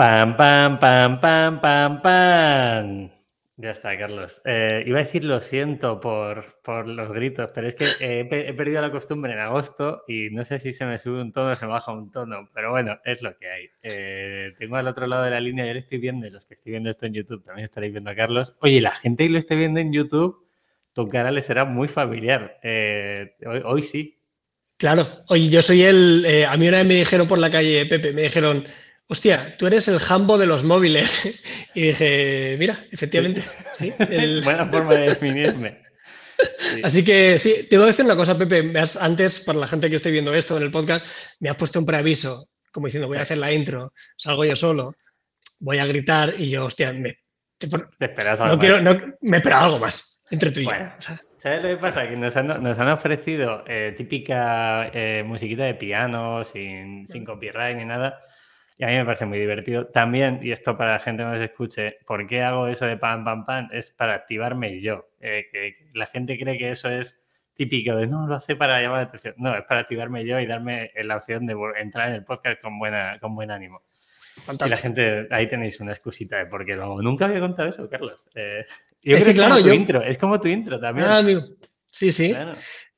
Pam, pam, pam, pam, pam, pam. Ya está, Carlos. Eh, iba a decir lo siento por, por los gritos, pero es que he, perdido la costumbre en agosto y no sé si se me sube un tono o se me baja un tono, pero bueno, es lo que hay. Eh, tengo al otro lado de la línea, ya le estoy viendo, y los que estoy viendo esto en YouTube también estaréis viendo a Carlos. Oye, la gente que lo esté viendo en YouTube, tu cara le será muy familiar. Eh, hoy, hoy, sí. Claro, oye, yo soy el. a mí una vez me dijeron por la calle, Pepe, me dijeron hostia, tú eres el jambo de los móviles. Y dije, mira, efectivamente. Sí. Buena forma de definirme. Así que sí, te voy a decir una cosa, Pepe. Antes, para la gente que esté viendo esto en el podcast, me has puesto un preaviso, como diciendo, voy a hacer la intro, salgo yo solo, voy a gritar y yo, hostia, me, te, esperas algo no quiero, no, me espera algo más entre tú y yo. ¿Sabes lo que pasa? Que nos han, nos han ofrecido eh, típica eh, musiquita de piano, sin, sin copyright ni nada. Y a mí me parece muy divertido. También, y esto para la gente que nos escuche, ¿por qué hago eso de pam, pam, pam? Es para activarme yo. Eh, que la gente cree que eso es típico de no, lo hace para llamar la atención. No, es para activarme yo y darme la opción de entrar en el podcast con, buena, con buen ánimo. Y la gente, ahí tenéis una excusita de por qué lo hago. Nunca había contado eso, Carlos. Eh, yo es creo que, claro, es como tu intro, es como tu intro también. Ah, amigo. Sí, sí.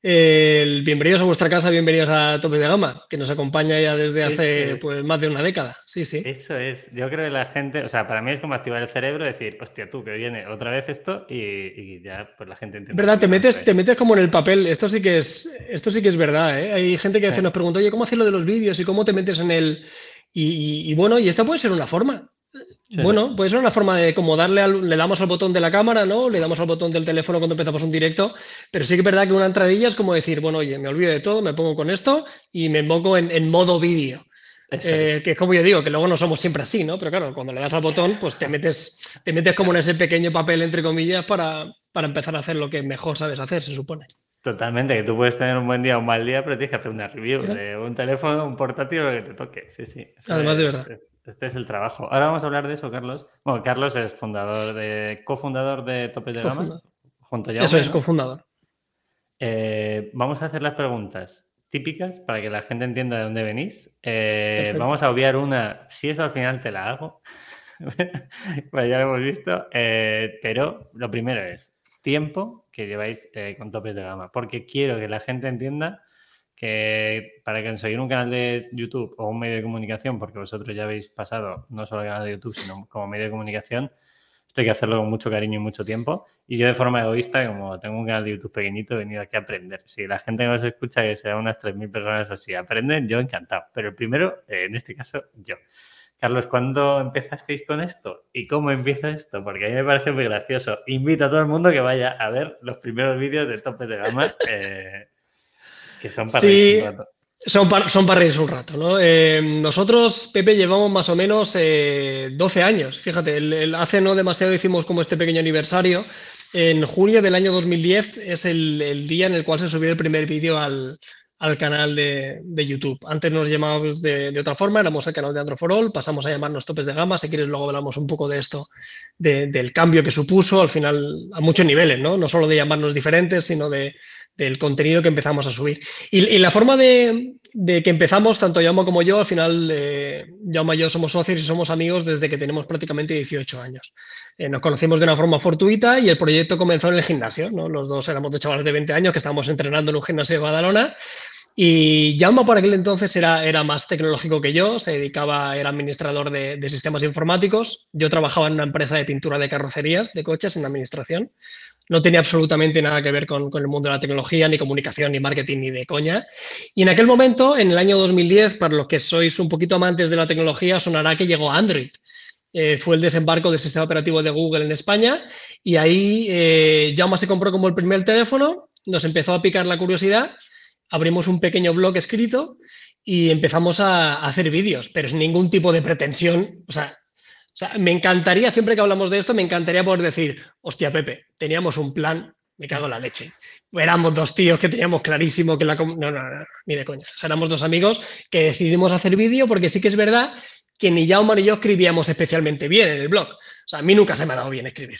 bienvenidos a vuestra casa, bienvenidos a Tope de Gama, que nos acompaña ya desde hace pues, más de una década. Sí, sí. Eso es. Yo creo que la gente, o sea, para mí es como activar el cerebro, decir, hostia, tú, que viene otra vez esto y, ya pues la gente entiende. ¿Verdad? Te metes, te metes como en el papel. Esto sí que es, esto sí que es verdad. ¿eh? Hay gente que a veces nos pregunta, oye, ¿cómo haces lo de los vídeos y cómo te metes en el. y bueno, y esta puede ser una forma bueno, pues es una forma de como darle al, le damos al botón de la cámara, ¿no? Le damos al botón del teléfono cuando empezamos un directo, pero sí que es verdad que una entradilla es como decir, bueno, oye, me olvido de todo, me pongo con esto y me pongo en, modo vídeo. Eh, que es como yo digo, que luego no somos siempre así, ¿no? Pero claro, cuando le das al botón, pues te metes, te metes como en ese pequeño papel, entre comillas, para, para empezar a hacer lo que mejor sabes hacer, se supone. Totalmente, que tú puedes tener un buen día o un mal día, pero tienes que hacer una review de un teléfono, un portátil o lo que te toque. Sí, sí. Además de verdad. Este es el trabajo. Ahora vamos a hablar de eso, Carlos. Bueno, Carlos es fundador de, cofundador de Topes de Gama. Junto a eso es, cofundador. Eh, vamos a hacer las preguntas típicas para que la gente entienda de dónde venís. Eh, vamos a obviar una, si eso al final te la hago. pues ya lo hemos visto. Eh, pero lo primero es tiempo que lleváis con topes de gama, porque quiero que la gente entienda que para conseguir un canal de YouTube o un medio de comunicación, porque vosotros ya habéis pasado no solo el canal de YouTube, sino como medio de comunicación, esto hay que hacerlo con mucho cariño y mucho tiempo. Y yo de forma egoísta, como tengo un canal de YouTube pequeñito, he venido aquí a aprender. Si la gente que nos escucha, que sea unas 3.000 personas o si aprenden, yo encantado. Pero primero, eh, en este caso, yo. Carlos, ¿cuándo empezasteis con esto? ¿Y cómo empieza esto? Porque a mí me parece muy gracioso. Invito a todo el mundo que vaya a ver los primeros vídeos de Topes de Gama. Eh, que son para sí, un rato. Son, son para reírse un rato, ¿no? Eh, nosotros, Pepe, llevamos más o menos 12 eh, años. Fíjate, el, hace no demasiado hicimos como este pequeño aniversario. En junio del año 2010 es el, día en el cual se subió el primer vídeo al, canal de, YouTube. Antes nos llamábamos de, otra forma, éramos el canal de Androforol, pasamos a llamarnos topes de gama. Si quieres, luego hablamos un poco de esto, del cambio que supuso al final a muchos niveles, ¿no? No solo de llamarnos diferentes, sino de, del contenido que empezamos a subir. Y, la forma de, que empezamos, tanto Yama como yo, al final, eh, y yo somos socios y somos amigos desde que tenemos prácticamente 18 años. Eh, nos conocimos de una forma fortuita y el proyecto comenzó en el gimnasio. ¿no? Los dos éramos de chavales de 20 años que estábamos entrenando en un gimnasio de Badalona. Y Jaume por aquel entonces era, era más tecnológico que yo, se dedicaba, era administrador de, sistemas informáticos. Yo trabajaba en una empresa de pintura de carrocerías de coches en administración no tenía absolutamente nada que ver con, el mundo de la tecnología, ni comunicación, ni marketing, ni de coña. Y en aquel momento, en el año 2010, para los que sois un poquito amantes de la tecnología, sonará que llegó Android. Eh, fue el desembarco del sistema operativo de Google en España y ahí eh, se compró como el primer teléfono, nos empezó a picar la curiosidad, abrimos un pequeño blog escrito y empezamos a, a hacer vídeos, pero sin ningún tipo de pretensión, o sea, o sea, me encantaría, siempre que hablamos de esto, me encantaría poder decir, hostia, Pepe, teníamos un plan, me cago en la leche. Éramos dos tíos que teníamos clarísimo que la... No, no, no, ni de coña. O sea, éramos dos amigos que decidimos hacer vídeo porque sí que es verdad que ni Jaume ni yo escribíamos especialmente bien en el blog. O sea, a mí nunca se me ha dado bien escribir.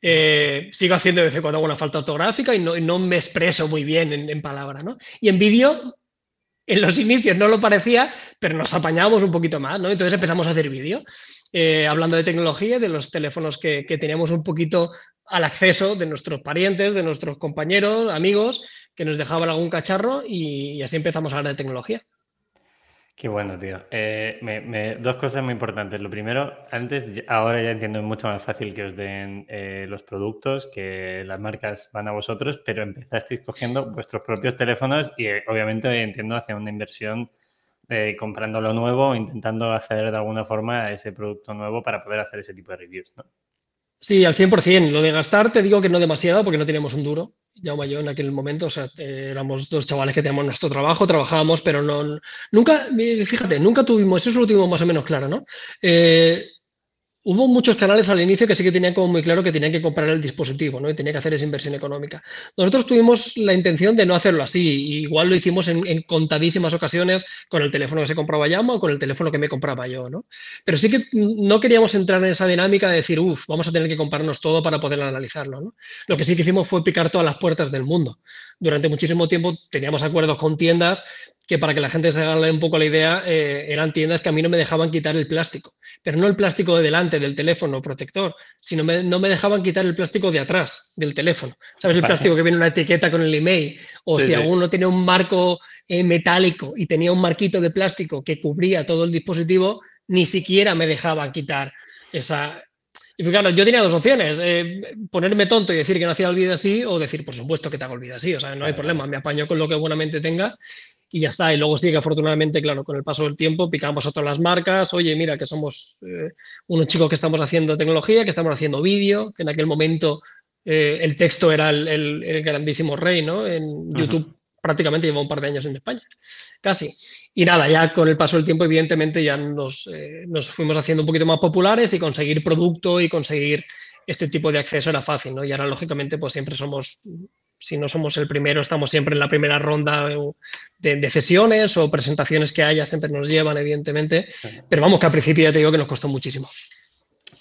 Eh, sigo haciendo de vez en cuando alguna falta ortográfica y no, me expreso muy bien en, en palabra, ¿no? Y en vídeo en los inicios no lo parecía, pero nos apañábamos un poquito más, ¿no? Entonces empezamos a hacer vídeo. Eh, hablando de tecnología, de los teléfonos que, teníamos un poquito al acceso de nuestros parientes, de nuestros compañeros, amigos, que nos dejaban algún cacharro y así empezamos a hablar de tecnología. Qué bueno, tío. Eh, dos cosas muy importantes. Lo primero, antes, ahora ya entiendo mucho más fácil que os den eh, los productos, que las marcas van a vosotros, pero empezasteis cogiendo vuestros propios teléfonos y obviamente entiendo hacia una inversión comprando lo nuevo, intentando acceder de alguna forma a ese producto nuevo para poder hacer ese tipo de reviews, ¿no? Sí, al 100%. Lo de gastar te digo que no demasiado porque no teníamos un duro. Ya yo en aquel momento, o sea, éramos dos chavales que teníamos nuestro trabajo, trabajábamos, pero no, nunca, fíjate, nunca tuvimos, eso es lo tuvimos más o menos claro, ¿no? Eh, Hubo muchos canales al inicio que sí que tenían como muy claro que tenían que comprar el dispositivo, ¿no? Y tenía que hacer esa inversión económica. Nosotros tuvimos la intención de no hacerlo así. igual lo hicimos en, contadísimas ocasiones con el teléfono que se compraba Yama o con el teléfono que me compraba yo, ¿no? Pero sí que no queríamos entrar en esa dinámica de decir, uff, vamos a tener que comprarnos todo para poder analizarlo, ¿no? Lo que sí que hicimos fue picar todas las puertas del mundo. Durante muchísimo tiempo teníamos acuerdos con tiendas que para que la gente se haga un poco la idea, eh, eran tiendas que a mí no me dejaban quitar el plástico, pero no el plástico de delante del teléfono protector, sino no me dejaban quitar el plástico de atrás del teléfono. ¿Sabes? El plástico que viene una etiqueta con el email, o si alguno tiene un marco eh, metálico y tenía un marquito de plástico que cubría todo el dispositivo, ni siquiera me dejaban quitar esa, y claro, yo tenía dos opciones, eh, ponerme tonto y decir que no hacía el vídeo así o decir, por supuesto que te hago el vídeo así, o sea, no hay problema, me apaño con lo que buenamente tenga y ya está. Y luego sí que afortunadamente, claro, con el paso del tiempo picamos a todas las marcas, oye, mira que somos eh, unos chicos que estamos haciendo tecnología, que estamos haciendo vídeo, que en aquel momento eh, el texto era el, grandísimo rey, ¿no? En YouTube prácticamente lleva un par de años en España, casi. Y nada, ya con el paso del tiempo, evidentemente, ya nos, eh, nos fuimos haciendo un poquito más populares y conseguir producto y conseguir este tipo de acceso era fácil, ¿no? Y ahora, lógicamente, pues siempre somos si no somos el primero, estamos siempre en la primera ronda de, de, sesiones o presentaciones que haya, siempre nos llevan, evidentemente. Pero vamos, que al principio ya te digo que nos costó muchísimo.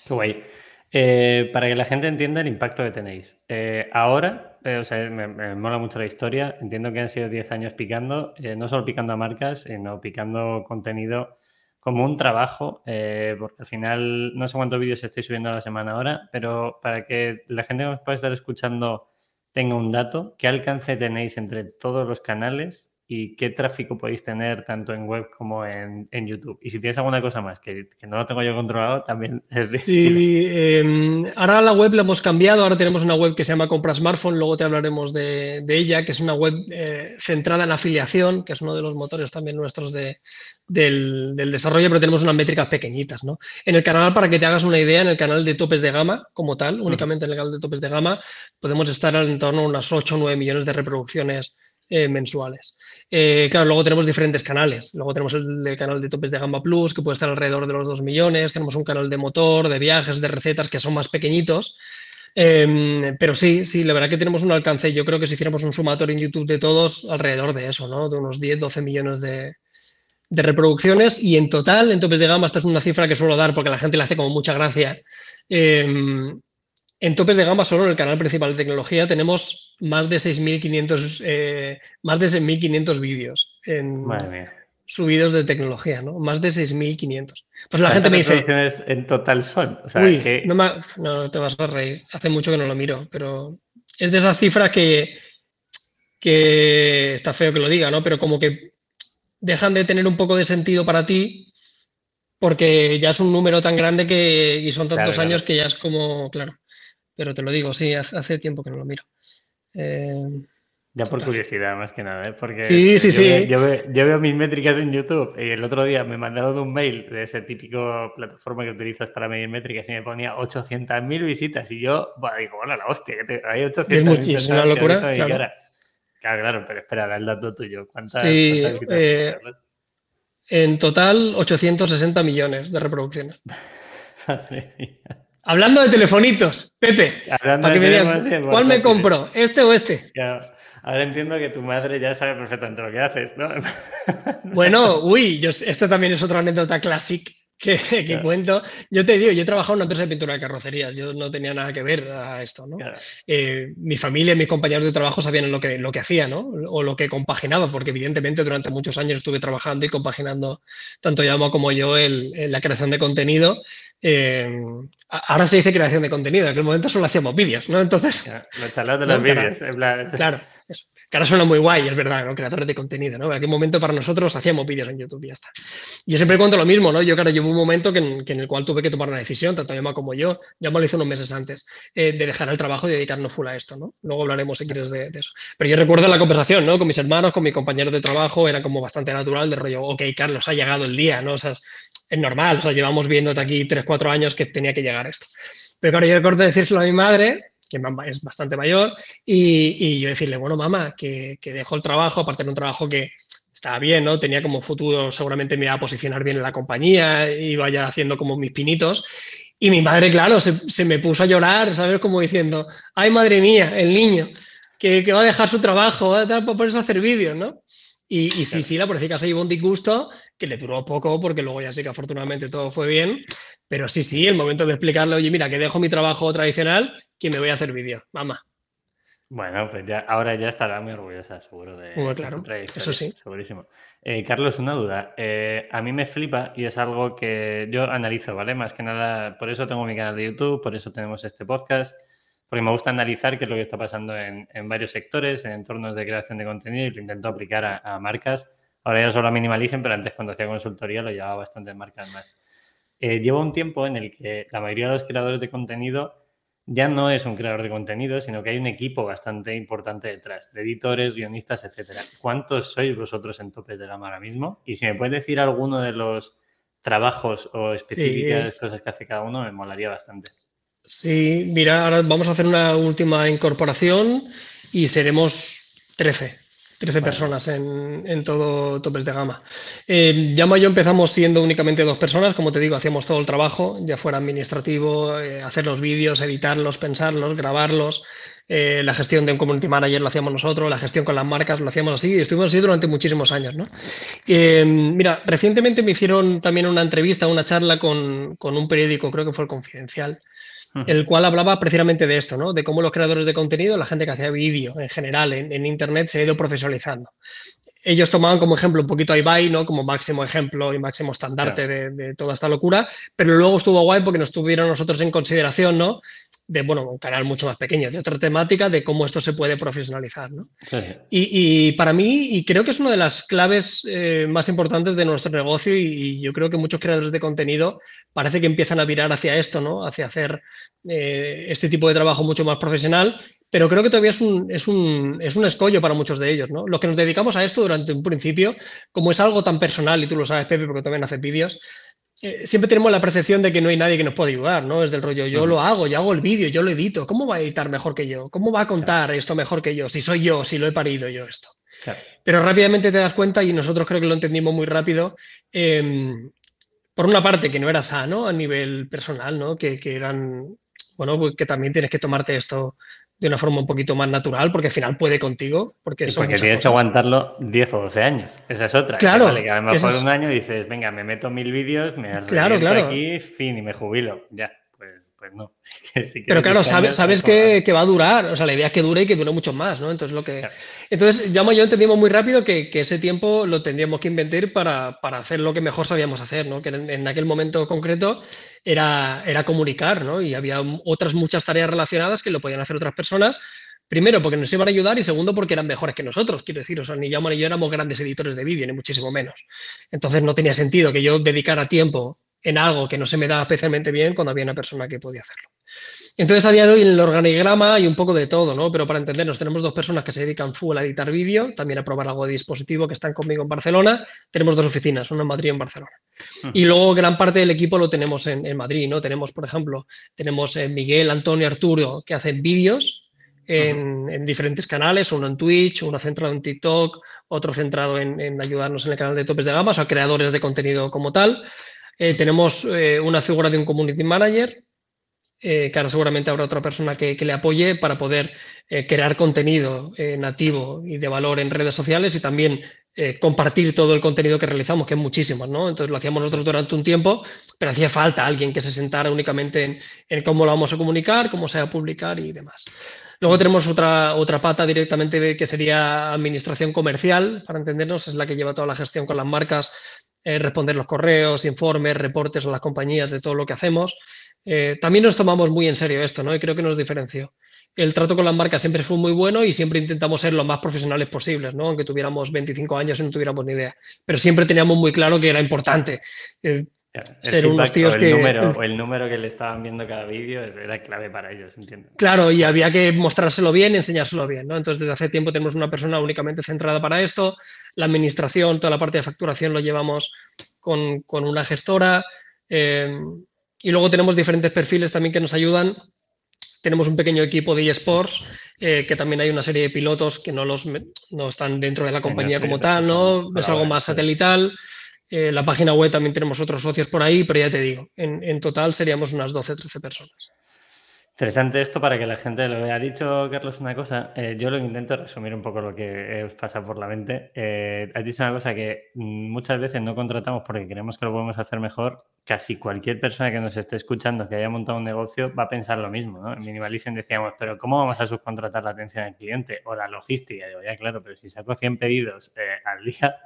Qué guay. Eh, para que la gente entienda el impacto que tenéis. Eh, ahora, eh, o sea, me, mola mucho la historia. Entiendo que han sido 10 años picando, no solo picando a marcas, sino picando contenido como un trabajo, porque al final no sé cuántos vídeos estoy subiendo a la semana ahora, pero para que la gente que nos pueda estar escuchando tenga un dato, ¿qué alcance tenéis entre todos los canales y qué tráfico podéis tener tanto en web como en, YouTube. Y si tienes alguna cosa más que, no lo tengo yo controlado, también es Sí, em, ahora la web la hemos cambiado, ahora tenemos una web que se llama Compra Smartphone, luego te hablaremos de, ella, que es una web eh, centrada en afiliación, que es uno de los motores también nuestros de, del, desarrollo, pero tenemos unas métricas pequeñitas. ¿no? En el canal, para que te hagas una idea, en el canal de topes de gama como tal, únicamente en el canal de topes de gama, podemos estar en torno a unas 8 o 9 millones de reproducciones eh, mensuales. Eh, claro, luego tenemos diferentes canales. Luego tenemos el, canal de topes de gama plus, que puede estar alrededor de los 2 millones. Tenemos un canal de motor, de viajes, de recetas, que son más pequeñitos. Em, pero sí, sí, la verdad que tenemos un alcance. Yo creo que si hiciéramos un sumatorio en YouTube de todos, alrededor de eso, ¿no? De unos 10, 12 millones de, reproducciones. Y en total, en topes de gama, esta es una cifra que suelo dar porque a la gente le hace como mucha gracia. Em, en topes de gama, solo en el canal principal de tecnología, tenemos más de 6.500 eh, más de 6.500 vídeos en subidos de tecnología, ¿no? Más de 6.500. Pues la gente me dice... en total son? uy, no, te vas a reír. Hace mucho que no lo miro, pero es de esas cifras que, que está feo que lo diga, ¿no? Pero como que dejan de tener un poco de sentido para ti porque ya es un número tan grande que, y son tantos años que ya es como, claro. Pero te lo digo, sí, hace tiempo que no lo miro. Eh, ya por curiosidad, más que nada, ¿eh? porque sí, sí, yo, sí. Veo, yo, veo, mis métricas en YouTube y el otro día me mandaron un mail de ese típico plataforma que utilizas para medir métricas y me ponía 800.000 visitas y yo digo, bueno, la hostia, que hay 800.000 Es muchísimo, una locura. Claro. claro. pero espera, da el dato tuyo. ¿Cuántas, sí, eh, en total 860 millones de reproducciones. Madre mía. Hablando de telefonitos, Pepe, para que me digan, ¿cuál me compro? ¿Este o este? Ahora entiendo que tu madre ya sabe perfectamente lo que haces, ¿no? Bueno, uy, yo, esto también es otra anécdota clásica que, cuento. Yo te digo, yo he trabajado en una empresa de pintura de carrocerías, yo no tenía nada que ver a esto, ¿no? Eh, mi familia y mis compañeros de trabajo sabían lo que, lo que hacía, ¿no? O lo que compaginaba, porque evidentemente durante muchos años estuve trabajando y compaginando, tanto Yama como yo, en la creación de contenido. Eh, ahora se dice creación de contenido, en aquel momento solo hacíamos vídeos, ¿no? Entonces... Los de los vídeos. Claro, que ahora suena muy guay, es verdad, ¿no? Creadores de contenido, ¿no? En aquel momento para nosotros hacíamos vídeos en YouTube y ya está. Yo siempre cuento lo mismo, ¿no? Yo, claro, llevo un momento que en, el cual tuve que tomar una decisión, tanto Yama como yo, ya me lo hizo unos meses antes, eh, de dejar el trabajo y dedicarnos full a esto, ¿no? Luego hablaremos, si quieres, de, eso. Pero yo recuerdo la conversación, ¿no? Con mis hermanos, con mis compañeros de trabajo, era como bastante natural, de rollo, ok, Carlos, ha llegado el día, ¿no? O sea, es normal, o sea, llevamos viéndote aquí tres, cuatro años que tenía que llegar esto. Pero claro, yo recuerdo decírselo a mi madre que es bastante mayor, y, yo decirle, bueno, mamá, que, que dejo el trabajo, aparte de un trabajo que estaba bien, ¿no? Tenía como futuro, seguramente me iba a posicionar bien en la compañía, iba ya haciendo como mis pinitos. Y mi madre, claro, se, me puso a llorar, ¿sabes? Como diciendo, ay, madre mía, el niño, que, va a dejar su trabajo, va a ponerse a hacer vídeos, ¿no? Y, sí, sí, la policía se llevó un disgusto que le duró poco, porque luego ya sí que afortunadamente todo fue bien. Pero sí, sí, el momento de explicarle, oye, mira, que dejo mi trabajo tradicional, que me voy a hacer vídeo, mamá. Bueno, pues ya, ahora ya estará muy orgullosa, seguro, de, claro, Eso sí. Segurísimo. Eh, Carlos, una duda. Eh, a mí me flipa y es algo que yo analizo, ¿vale? Más que nada, por eso tengo mi canal de YouTube, por eso tenemos este podcast, porque me gusta analizar qué es lo que está pasando en, varios sectores, en entornos de creación de contenido y lo intento aplicar a, marcas. Ahora ya solo a Minimalicen, pero antes cuando hacía consultoría lo llevaba bastantes marcas más. Eh, llevo un tiempo en el que la mayoría de los creadores de contenido ya no es un creador de contenido, sino que hay un equipo bastante importante detrás, de editores, guionistas, etcétera. ¿Cuántos sois vosotros en topes de gama ahora mismo? Y si me puedes decir alguno de los trabajos o específicas cosas que hace cada uno, me molaría bastante. Sí, mira, ahora vamos a hacer una última incorporación y seremos 13. 13 personas en, todo topes de gama. Eh, Llama y yo empezamos siendo únicamente dos personas, como te digo, hacíamos todo el trabajo, ya fuera administrativo, eh, hacer los vídeos, editarlos, pensarlos, grabarlos. Eh, la gestión de un community manager lo hacíamos nosotros, la gestión con las marcas lo hacíamos así y estuvimos así durante muchísimos años. ¿no? Eh, mira, recientemente me hicieron también una entrevista, una charla con, con un periódico, creo que fue el Confidencial, el cual hablaba precisamente de esto, ¿no? De cómo los creadores de contenido, la gente que hacía vídeo en general en, Internet, se ha ido profesionalizando. Ellos tomaban como ejemplo un poquito a Ibai, ¿no? Como máximo ejemplo y máximo estandarte de, toda esta locura, pero luego estuvo guay porque nos tuvieron nosotros en consideración, ¿no? De, bueno, un canal mucho más pequeño, de otra temática, de cómo esto se puede profesionalizar, ¿no? Y, para mí, y creo que es una de las claves eh, más importantes de nuestro negocio y, yo creo que muchos creadores de contenido parece que empiezan a virar hacia esto, ¿no? Hacia hacer eh, este tipo de trabajo mucho más profesional, pero creo que todavía es un, es, un, es un escollo para muchos de ellos. ¿no? Los que nos dedicamos a esto durante un principio, como es algo tan personal, y tú lo sabes, Pepe, porque también haces vídeos, eh, siempre tenemos la percepción de que no hay nadie que nos pueda ayudar, ¿no? Es del rollo, yo lo hago, yo hago el vídeo, yo lo edito, ¿cómo va a editar mejor que yo? ¿Cómo va a contar esto mejor que yo? Si soy yo, si lo he parido yo esto. Pero rápidamente te das cuenta, y nosotros creo que lo entendimos muy rápido, em, por una parte que no era sano a nivel personal, ¿no? Que, que eran bueno, pues que también tienes que tomarte esto de una forma un poquito más natural, porque al final puede contigo. Porque, porque tienes que aguantarlo 10 o 12 años. Esa es otra. Claro. Que, a lo mejor un año dices, venga, me meto mil vídeos, me claro, claro. aquí, fin, y me jubilo. Ya pues, pues no. Pero claro, sabes, sabes que, va a durar, o sea, la idea es que dure y que dure mucho más, ¿no? Entonces, lo que... Entonces, y yo entendimos muy rápido que, ese tiempo lo tendríamos que invertir para, hacer lo que mejor sabíamos hacer, ¿no? Que en, aquel momento concreto era, era comunicar, ¿no? Y había otras muchas tareas relacionadas que lo podían hacer otras personas, Primero, porque nos iban a ayudar y segundo, porque eran mejores que nosotros. Quiero decir, o sea, ni Llamo ni yo éramos grandes editores de vídeo, ni muchísimo menos. Entonces no tenía sentido que yo dedicara tiempo en algo que no se me da especialmente bien cuando había una persona que podía hacerlo. Entonces, a día de hoy, en el organigrama hay un poco de todo, ¿no? Pero para entendernos, tenemos dos personas que se dedican full a editar vídeo, también a probar algo de dispositivo, que están conmigo en Barcelona. Tenemos dos oficinas, una en Madrid y en Barcelona. Y luego gran parte del equipo lo tenemos en, Madrid, ¿no? Tenemos, por ejemplo, tenemos eh, Miguel, Antonio, Arturo, que hacen vídeos en, diferentes canales, uno en Twitch, uno centrado en TikTok, otro centrado en, en, ayudarnos en el canal de topes de gama, o sea, creadores de contenido como tal. Eh, tenemos eh, una figura de un community manager, eh, que ahora seguramente habrá otra persona que, le apoye para poder crear contenido nativo y de valor en redes sociales y también compartir todo el contenido que realizamos, que es muchísimo, ¿no? Entonces lo hacíamos nosotros durante un tiempo, pero hacía falta alguien que se sentara únicamente en, cómo lo vamos a comunicar, cómo se va a publicar y demás. Luego tenemos otra, otra pata directamente que sería administración comercial, para entendernos, es la que lleva toda la gestión con las marcas, eh, responder los correos, informes, reportes a las compañías de todo lo que hacemos. Eh, también nos tomamos muy en serio esto, ¿no? Y creo que nos diferenció el trato con las marcas siempre fue muy bueno y siempre intentamos ser lo más profesionales posibles, ¿no? Aunque tuviéramos 25 años y no tuviéramos ni idea. Pero siempre teníamos muy claro que era importante. Eh, ser unos tíos el que. Número, el número que le estaban viendo cada vídeo era clave para ellos, entiendo. Claro, y había que mostrárselo bien, enseñárselo bien, ¿no? Entonces, desde hace tiempo tenemos una persona únicamente centrada para esto. La administración, toda la parte de facturación lo llevamos con, una gestora. Eh, y luego tenemos diferentes perfiles también que nos ayudan tenemos un pequeño equipo de eSports, eh, que también hay una serie de pilotos que no, los, no están dentro de la compañía como tal, ¿no? Es algo más satelital. Eh, la página web también tenemos otros socios por ahí, pero ya te digo, en, total seríamos unas 12, 13 personas. Interesante esto para que la gente lo vea. Ha dicho Carlos una cosa, eh, yo lo intento resumir un poco lo que os pasa por la mente. Eh, has dicho una cosa que muchas veces no contratamos porque creemos que lo podemos hacer mejor. Casi cualquier persona que nos esté escuchando que haya montado un negocio va a pensar lo mismo. ¿no? En Minimalism decíamos, pero ¿cómo vamos a subcontratar la atención al cliente o la logística? digo, ya claro, pero si saco 100 pedidos eh, al día,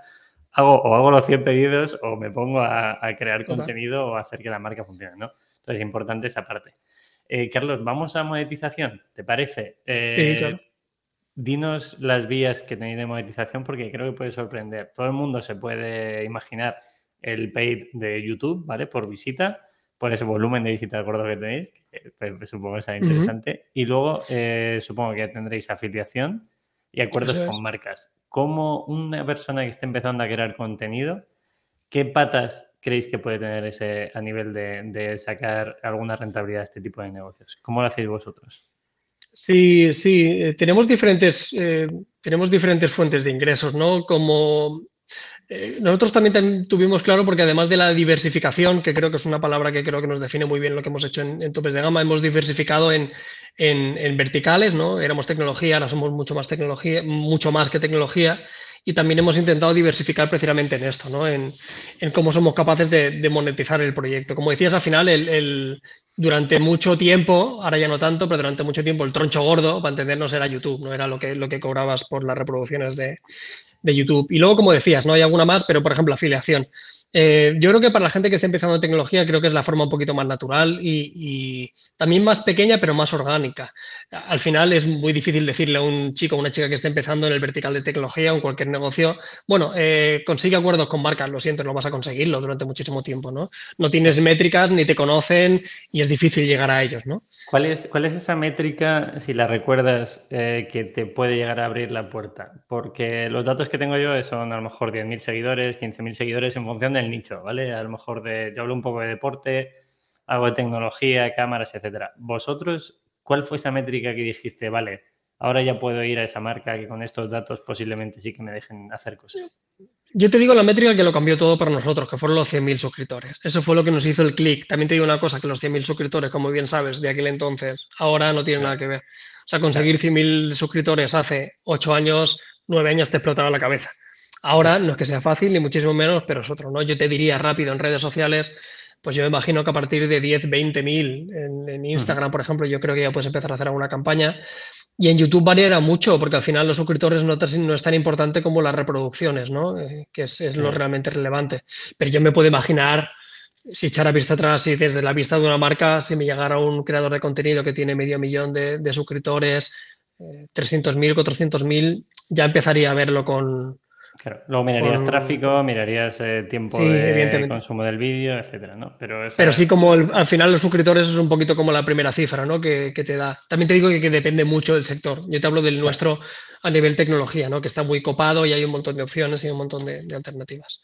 hago o hago los 100 pedidos o me pongo a, crear contenido o a hacer que la marca funcione. ¿no? Entonces es importante esa parte. Eh, Carlos, vamos a monetización, ¿te parece? sí, eh, claro. Dinos las vías que tenéis de monetización porque creo que puede sorprender. Todo el mundo se puede imaginar el paid de YouTube, ¿vale? Por visita, por ese volumen de visitas gordo que tenéis, que pues, supongo que será interesante. Y luego eh, supongo que tendréis afiliación y acuerdos con marcas. ¿Cómo una persona que esté empezando a crear contenido, qué patas creéis que puede tener ese a nivel de, sacar alguna rentabilidad de este tipo de negocios? ¿Cómo lo hacéis vosotros? Sí, sí, eh, tenemos diferentes, eh, tenemos diferentes fuentes de ingresos, ¿no? Como eh, nosotros también tuvimos claro, porque además de la diversificación, que creo que es una palabra que creo que nos define muy bien lo que hemos hecho en, topes de gama, hemos diversificado en, en, verticales, ¿no? Éramos tecnología, ahora somos mucho más tecnología, mucho más que tecnología y también hemos intentado diversificar precisamente en esto, ¿no? en, cómo somos capaces de, monetizar el proyecto. Como decías, al final, el, durante mucho tiempo, ahora ya no tanto, pero durante mucho tiempo el troncho gordo, para entendernos, era YouTube, no era lo que, lo que cobrabas por las reproducciones de, de YouTube. Y luego, como decías, no hay alguna más, pero por ejemplo, afiliación. Eh, yo creo que para la gente que está empezando en tecnología, creo que es la forma un poquito más natural y, también más pequeña, pero más orgánica. Al final es muy difícil decirle a un chico o una chica que está empezando en el vertical de tecnología o en cualquier negocio, bueno, eh, consigue acuerdos con marcas, lo siento, no vas a conseguirlo durante muchísimo tiempo, ¿no? No tienes métricas, ni te conocen y es difícil llegar a ellos, ¿no? ¿Cuál es, cuál es esa métrica, si la recuerdas, eh, que te puede llegar a abrir la puerta? Porque los datos que tengo yo son a lo mejor 10.000 seguidores, 15.000 seguidores en función de el nicho, ¿vale? A lo mejor de, yo hablo un poco de deporte, algo de tecnología, cámaras, etcétera. ¿Vosotros cuál fue esa métrica que dijiste, vale, ahora ya puedo ir a esa marca que con estos datos posiblemente sí que me dejen hacer cosas? Yo te digo la métrica que lo cambió todo para nosotros, que fueron los 100.000 suscriptores. Eso fue lo que nos hizo el clic. También te digo una cosa, que los 100.000 suscriptores, como bien sabes, de aquel entonces, ahora no tienen nada que ver. O sea, conseguir 100.000 suscriptores hace 8 años, 9 años te explotaba la cabeza. Ahora no es que sea fácil, ni muchísimo menos, pero es otro, ¿no? Yo te diría rápido en redes sociales, pues yo me imagino que a partir de 10, 20 mil en, Instagram, por ejemplo, yo creo que ya puedes empezar a hacer alguna campaña. Y en YouTube variará mucho, porque al final los suscriptores no, no es tan importante como las reproducciones, ¿no? Eh, que es, lo realmente relevante. Pero yo me puedo imaginar, si echara vista atrás y desde la vista de una marca, si me llegara un creador de contenido que tiene medio millón de, suscriptores, 300.000, eh, 400.000, ya empezaría a verlo con, Claro, luego mirarías tráfico, mirarías eh, tiempo de consumo del vídeo, etcétera, ¿no? Pero, Pero sí, como al final los suscriptores es un poquito como la primera cifra, ¿no? Que, te da. También te digo que, depende mucho del sector. Yo te hablo del nuestro a nivel tecnología, ¿no? Que está muy copado y hay un montón de opciones y un montón de, alternativas.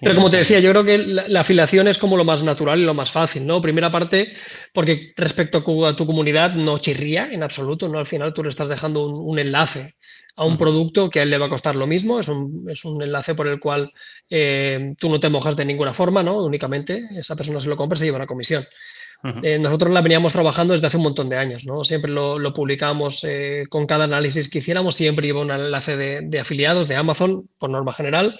Pero como te decía, yo creo que la, afiliación es como lo más natural y lo más fácil, ¿no? Primera parte, porque respecto a tu comunidad no chirría en absoluto, ¿no? Al final tú le estás dejando un enlace a un producto que a él le va a costar lo mismo, es un, es un enlace por el cual eh, tú no te mojas de ninguna forma, ¿no? Únicamente esa persona se lo compra y se lleva una comisión. Eh, nosotros la veníamos trabajando desde hace un montón de años, ¿no? Siempre lo, lo publicamos eh, con cada análisis que hiciéramos, siempre iba un enlace de, afiliados de Amazon, por norma general.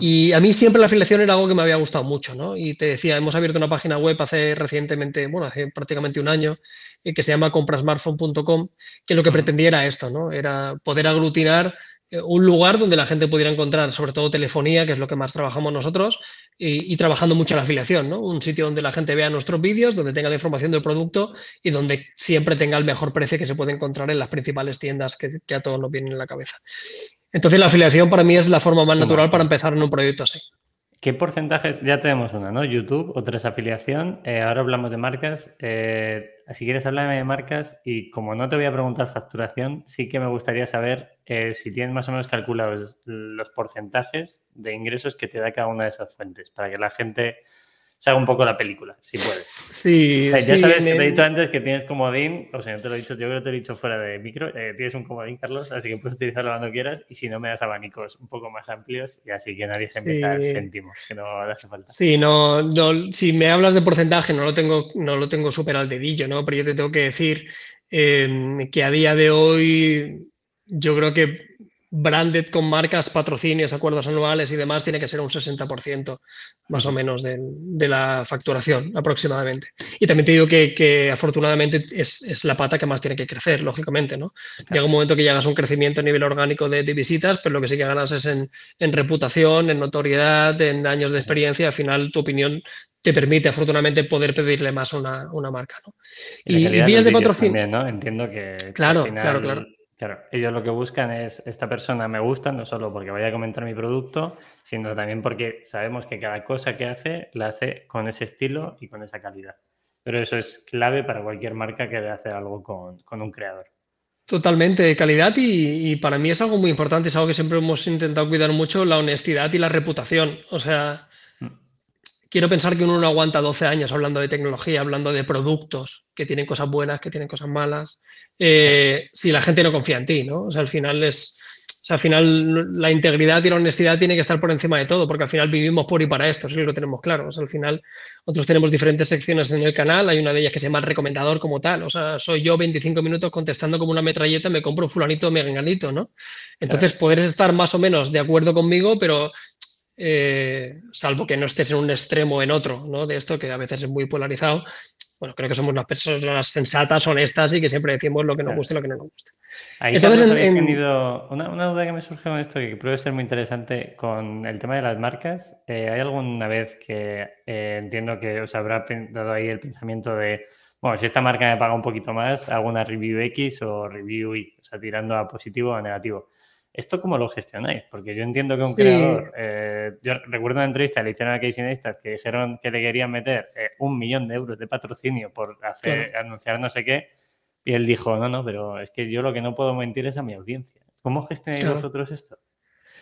Y a mí siempre la afiliación era algo que me había gustado mucho, ¿no? Y te decía, hemos abierto una página web hace recientemente, bueno, hace prácticamente un año, eh, que se llama comprasmartphone.com, que lo que pretendía era esto, ¿no? Era poder aglutinar un lugar donde la gente pudiera encontrar sobre todo telefonía, que es lo que más trabajamos nosotros, y, trabajando mucho la afiliación, ¿no? Un sitio donde la gente vea nuestros vídeos, donde tenga la información del producto y donde siempre tenga el mejor precio que se puede encontrar en las principales tiendas que, a todos nos vienen en la cabeza. Entonces la afiliación para mí es la forma más natural para empezar en un proyecto así. ¿Qué porcentajes? Ya tenemos una, ¿no? YouTube, otra es afiliación. Eh, ahora hablamos de marcas. Eh, si quieres hablarme de marcas y como no te voy a preguntar facturación, sí que me gustaría saber eh, si tienes más o menos calculados los porcentajes de ingresos que te da cada una de esas fuentes para que la gente se haga un poco la película, si puedes. Sí, ya sabes que te he dicho antes que tienes comodín, o sea, no te lo he dicho, yo creo que te lo he dicho fuera de micro, eh, tienes un comodín, Carlos, así que puedes utilizarlo cuando quieras y si no me das abanicos un poco más amplios y así que nadie se meta sí. céntimos, que no hace falta. Sí, no, no, si me hablas de porcentaje no lo tengo, no lo tengo súper al dedillo, ¿no? Pero yo te tengo que decir eh, que a día de hoy yo creo que branded con marcas, patrocinios, acuerdos anuales y demás, tiene que ser un 60% más o menos de, la facturación aproximadamente. Y también te digo que, afortunadamente es, la pata que más tiene que crecer, lógicamente. ¿no? Llega un momento que llegas a un crecimiento a nivel orgánico de, visitas, pero lo que sí que ganas es en, reputación, en notoriedad, en años de experiencia. Al final, tu opinión te permite afortunadamente poder pedirle más a una, marca. ¿no? Y, vías de patrocinio. ¿no? Entiendo que. Claro, claro, claro Claro, ellos lo que buscan es, esta persona me gusta no solo porque vaya a comentar mi producto, sino también porque sabemos que cada cosa que hace la hace con ese estilo y con esa calidad. Pero eso es clave para cualquier marca que debe hacer algo con, un creador. Totalmente, calidad y, y, para mí es algo muy importante, es algo que siempre hemos intentado cuidar mucho, la honestidad y la reputación. O sea, quiero pensar que uno no aguanta 12 años hablando de tecnología, hablando de productos que tienen cosas buenas, que tienen cosas malas, eh, si la gente no confía en ti, ¿no? O sea, al final es, o sea, al final la integridad y la honestidad tiene que estar por encima de todo, porque al final vivimos por y para esto, eso lo tenemos claro. O sea, al final nosotros tenemos diferentes secciones en el canal, hay una de ellas que se llama el recomendador como tal, o sea, soy yo 25 minutos contestando como una metralleta, me compro un fulanito meganito, ¿no? Entonces, puedes estar más o menos de acuerdo conmigo, pero eh, salvo que no estés en un extremo o en otro, ¿no? De esto que a veces es muy polarizado. Bueno, creo que somos las personas sensatas, honestas y que siempre decimos lo que nos gusta y lo que no nos gusta. Ahí Entonces, en, tenido una, duda que me surge con esto que puede ser muy interesante con el tema de las marcas. Eh, ¿Hay alguna vez que eh, entiendo que os habrá dado ahí el pensamiento de, bueno, si esta marca me paga un poquito más, hago una review X o review Y, o sea, tirando a positivo o a negativo? ¿Esto cómo lo gestionáis? Porque yo entiendo que un creador, eh, yo recuerdo una entrevista le hicieron a Casey Neistat que dijeron que le querían meter eh, un millón de euros de patrocinio por hacer, anunciar no sé qué, y él dijo, no, no, pero es que yo lo que no puedo mentir es a mi audiencia. ¿Cómo gestionáis vosotros esto?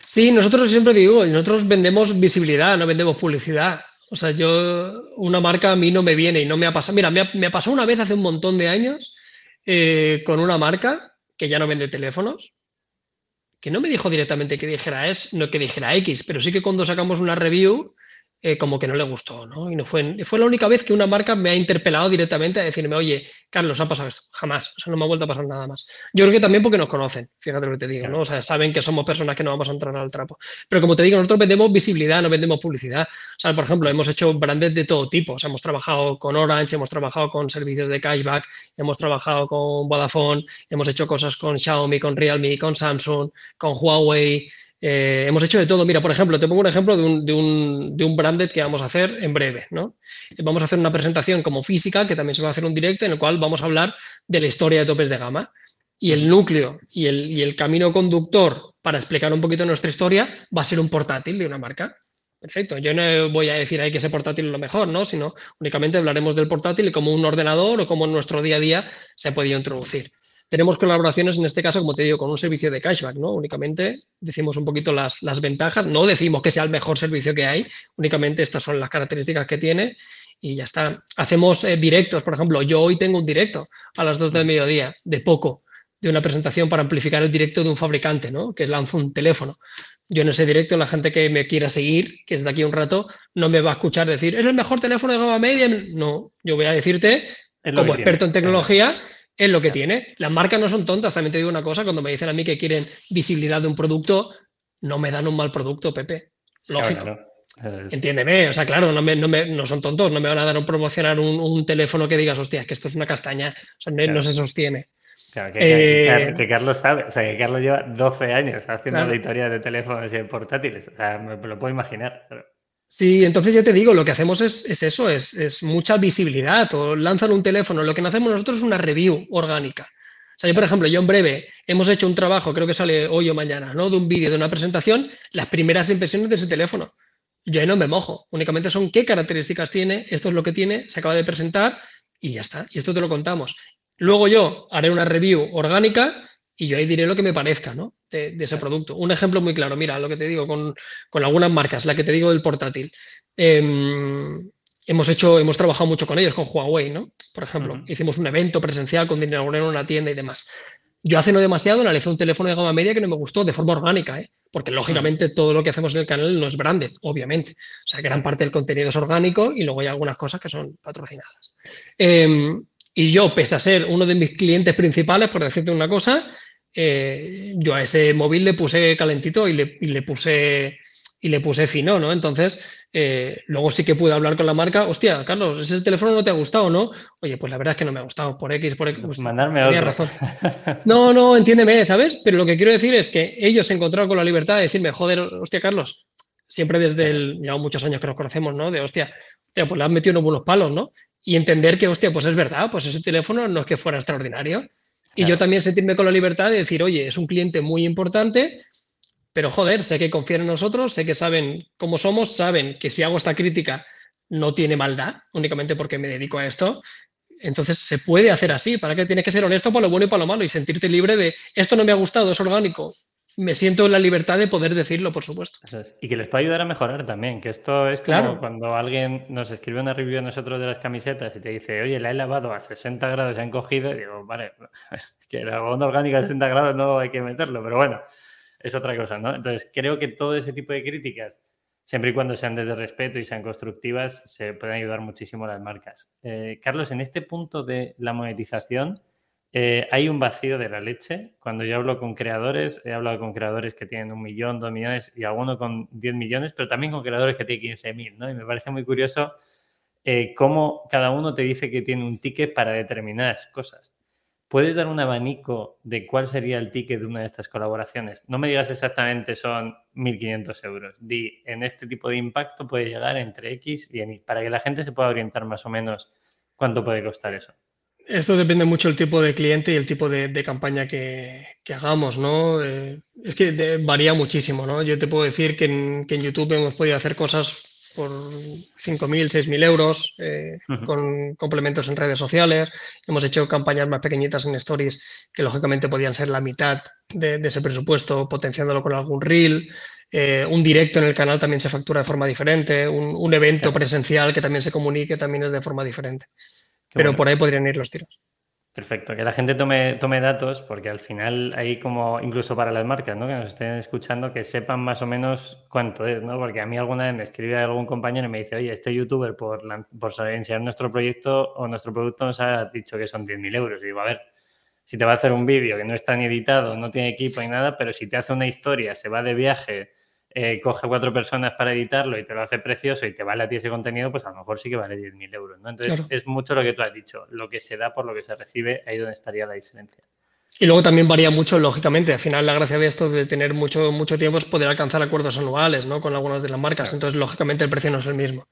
Sí, nosotros siempre digo, nosotros vendemos visibilidad, no vendemos publicidad. O sea, yo, una marca a mí no me viene y no me ha pasado. Mira, me ha, pasado una vez hace un montón de años eh, con una marca que ya no vende teléfonos, que no me dijo directamente que dijera es, no que dijera X, pero sí que cuando sacamos una review eh, como que no le gustó, ¿no? Y no fue, fue la única vez que una marca me ha interpelado directamente a decirme, oye, Carlos, ha pasado esto. Jamás. O sea, no me ha vuelto a pasar nada más. Yo creo que también porque nos conocen, fíjate lo que te digo, ¿no? O sea, saben que somos personas que no vamos a entrar al trapo. Pero como te digo, nosotros vendemos visibilidad, no vendemos publicidad. O sea, por ejemplo, hemos hecho brands de todo tipo. O sea, hemos trabajado con Orange, hemos trabajado con servicios de cashback, hemos trabajado con Vodafone, hemos hecho cosas con Xiaomi, con Realme, con Samsung, con Huawei. Eh, hemos hecho de todo. Mira, por ejemplo, te pongo un ejemplo de un, de, un, de un, branded que vamos a hacer en breve. ¿no? Vamos a hacer una presentación como física, que también se va a hacer un directo, en el cual vamos a hablar de la historia de topes de gama. Y el núcleo y el, y el camino conductor para explicar un poquito nuestra historia va a ser un portátil de una marca. Perfecto. Yo no voy a decir ahí que ese portátil es lo mejor, ¿no? Sino únicamente hablaremos del portátil y cómo un ordenador o cómo en nuestro día a día se ha podido introducir. Tenemos colaboraciones, en este caso, como te digo, con un servicio de cashback, ¿no? Únicamente decimos un poquito las, las ventajas, no decimos que sea el mejor servicio que hay, únicamente estas son las características que tiene y ya está. Hacemos eh, directos, por ejemplo, yo hoy tengo un directo a las 2 del mediodía, de poco, de una presentación para amplificar el directo de un fabricante, ¿no? Que lanza un teléfono. yo en ese directo, la gente que me quiera seguir, que es de aquí a un rato, no me va a escuchar decir, es el mejor teléfono de gama media. No, yo voy a decirte, como experto en tecnología, es lo que tiene. Las marcas no son tontas, también te digo una cosa, cuando me dicen a mí que quieren visibilidad de un producto, no me dan un mal producto, Pepe. Lógico. Entiéndeme, o sea, claro, no, me, no, son tontos, no me van a dar un promocionar un, teléfono que digas, hostia, que esto es una castaña, o sea, no, se sostiene. Claro, que, eh, Carlos sabe, o sea, que Carlos lleva 12 años haciendo la historia de teléfonos y de portátiles, o sea, me, lo puedo imaginar. Sí, entonces ya te digo, lo que hacemos es, eso, es, mucha visibilidad, o lanzan un teléfono, lo que no hacemos nosotros es una review orgánica. O sea, yo, por ejemplo, yo en breve hemos hecho un trabajo, creo que sale hoy o mañana, ¿no? De un vídeo, de una presentación, las primeras impresiones de ese teléfono. Yo ahí no me mojo, únicamente son qué características tiene, esto es lo que tiene, se acaba de presentar y ya está. Y esto te lo contamos. Luego yo haré una review orgánica y yo ahí diré lo que me parezca ¿no? de, ese producto. Un ejemplo muy claro, mira, lo que te digo con, algunas marcas, la que te digo del portátil. Em, hemos hecho, hemos trabajado mucho con ellos, con Huawei, ¿no? Por ejemplo, hicimos un evento presencial con dinero en una tienda y demás. Yo hace no demasiado analicé un teléfono de gama media que no me gustó de forma orgánica, ¿eh? porque lógicamente todo lo que hacemos en el canal no es branded, obviamente. O sea, gran parte del contenido es orgánico y luego hay algunas cosas que son patrocinadas. Em, y yo, pese a ser uno de mis clientes principales, por decirte una cosa, eh, yo a ese móvil le puse calentito y le, puse y le puse fino, ¿no? Entonces, eh, luego sí que pude hablar con la marca, hostia, Carlos, ese teléfono no te ha gustado, ¿no? Oye, pues la verdad es que no me ha gustado, por X, por X. Pues, Mandarme tenía razón. No, no, entiéndeme, ¿sabes? Pero lo que quiero decir es que ellos se encontraron con la libertad de decirme, joder, hostia, Carlos, siempre desde el, ya muchos años que nos conocemos, ¿no? De hostia, pues le han metido unos buenos palos, ¿no? y entender que, hostia, pues es verdad, pues ese teléfono no es que fuera extraordinario. Y yo también sentirme con la libertad de decir, oye, es un cliente muy importante, pero joder, sé que confían en nosotros, sé que saben cómo somos, saben que si hago esta crítica no tiene maldad, únicamente porque me dedico a esto. Entonces se puede hacer así. ¿Para qué tienes que ser honesto para lo bueno y para lo malo y sentirte libre de esto no me ha gustado, es orgánico? Me siento en la libertad de poder decirlo, por supuesto. Y que les puede ayudar a mejorar también, que esto es como cuando alguien nos escribe una review a nosotros de las camisetas y te dice, oye, la he lavado a 60 grados, se han cogido, y digo, vale, que la onda orgánica a 60 grados no hay que meterlo, pero bueno, es otra cosa, ¿no? Entonces, creo que todo ese tipo de críticas, siempre y cuando sean desde respeto y sean constructivas, se pueden ayudar muchísimo a las marcas. Eh, Carlos, en este punto de la monetización, eh, hay un vacío de la leche. Cuando yo hablo con creadores, he hablado con creadores que tienen un millón, dos millones y alguno con 10 millones, pero también con creadores que tienen 15 mil, ¿no? Y me parece muy curioso eh, cómo cada uno te dice que tiene un ticket para determinadas cosas. ¿Puedes dar un abanico de cuál sería el ticket de una de estas colaboraciones? No me digas exactamente son 1.500 euros. Di, en este tipo de impacto puede llegar entre X y Y, para que la gente se pueda orientar más o menos cuánto puede costar eso. Esto depende mucho del tipo de cliente y el tipo de, campaña que, hagamos, ¿no? Eh, es que varía muchísimo, ¿no? Yo te puedo decir que en, YouTube hemos podido hacer cosas por 5.000, 6.000 euros eh, con complementos en redes sociales. Hemos hecho campañas más pequeñitas en stories que lógicamente podían ser la mitad de, ese presupuesto, potenciándolo con algún reel. Eh, un directo en el canal también se factura de forma diferente. Un, evento presencial que también se comunique también es de forma diferente. Pero por ahí podrían ir los tiros. Perfecto, que la gente tome, tome datos, porque al final hay como, incluso para las marcas, ¿no? Que nos estén escuchando, que sepan más o menos cuánto es, ¿no? Porque a mí alguna vez me escribe algún compañero y me dice, oye, este youtuber por, por enseñar nuestro proyecto o nuestro producto nos ha dicho que son 10.000 euros. Y digo, a ver, si te va a hacer un vídeo que no está ni editado, no tiene equipo ni nada, pero si te hace una historia, se va de viaje, eh, coge cuatro personas para editarlo y te lo hace precioso y te vale a ti ese contenido, pues a lo mejor sí que vale 10.000 euros. ¿no? Entonces es mucho lo que tú has dicho, lo que se da por lo que se recibe, ahí donde estaría la diferencia. Y luego también varía mucho, lógicamente. Al final, la gracia de esto de tener mucho, mucho tiempo es poder alcanzar acuerdos anuales ¿no? con algunas de las marcas. Entonces, lógicamente, el precio no es el mismo.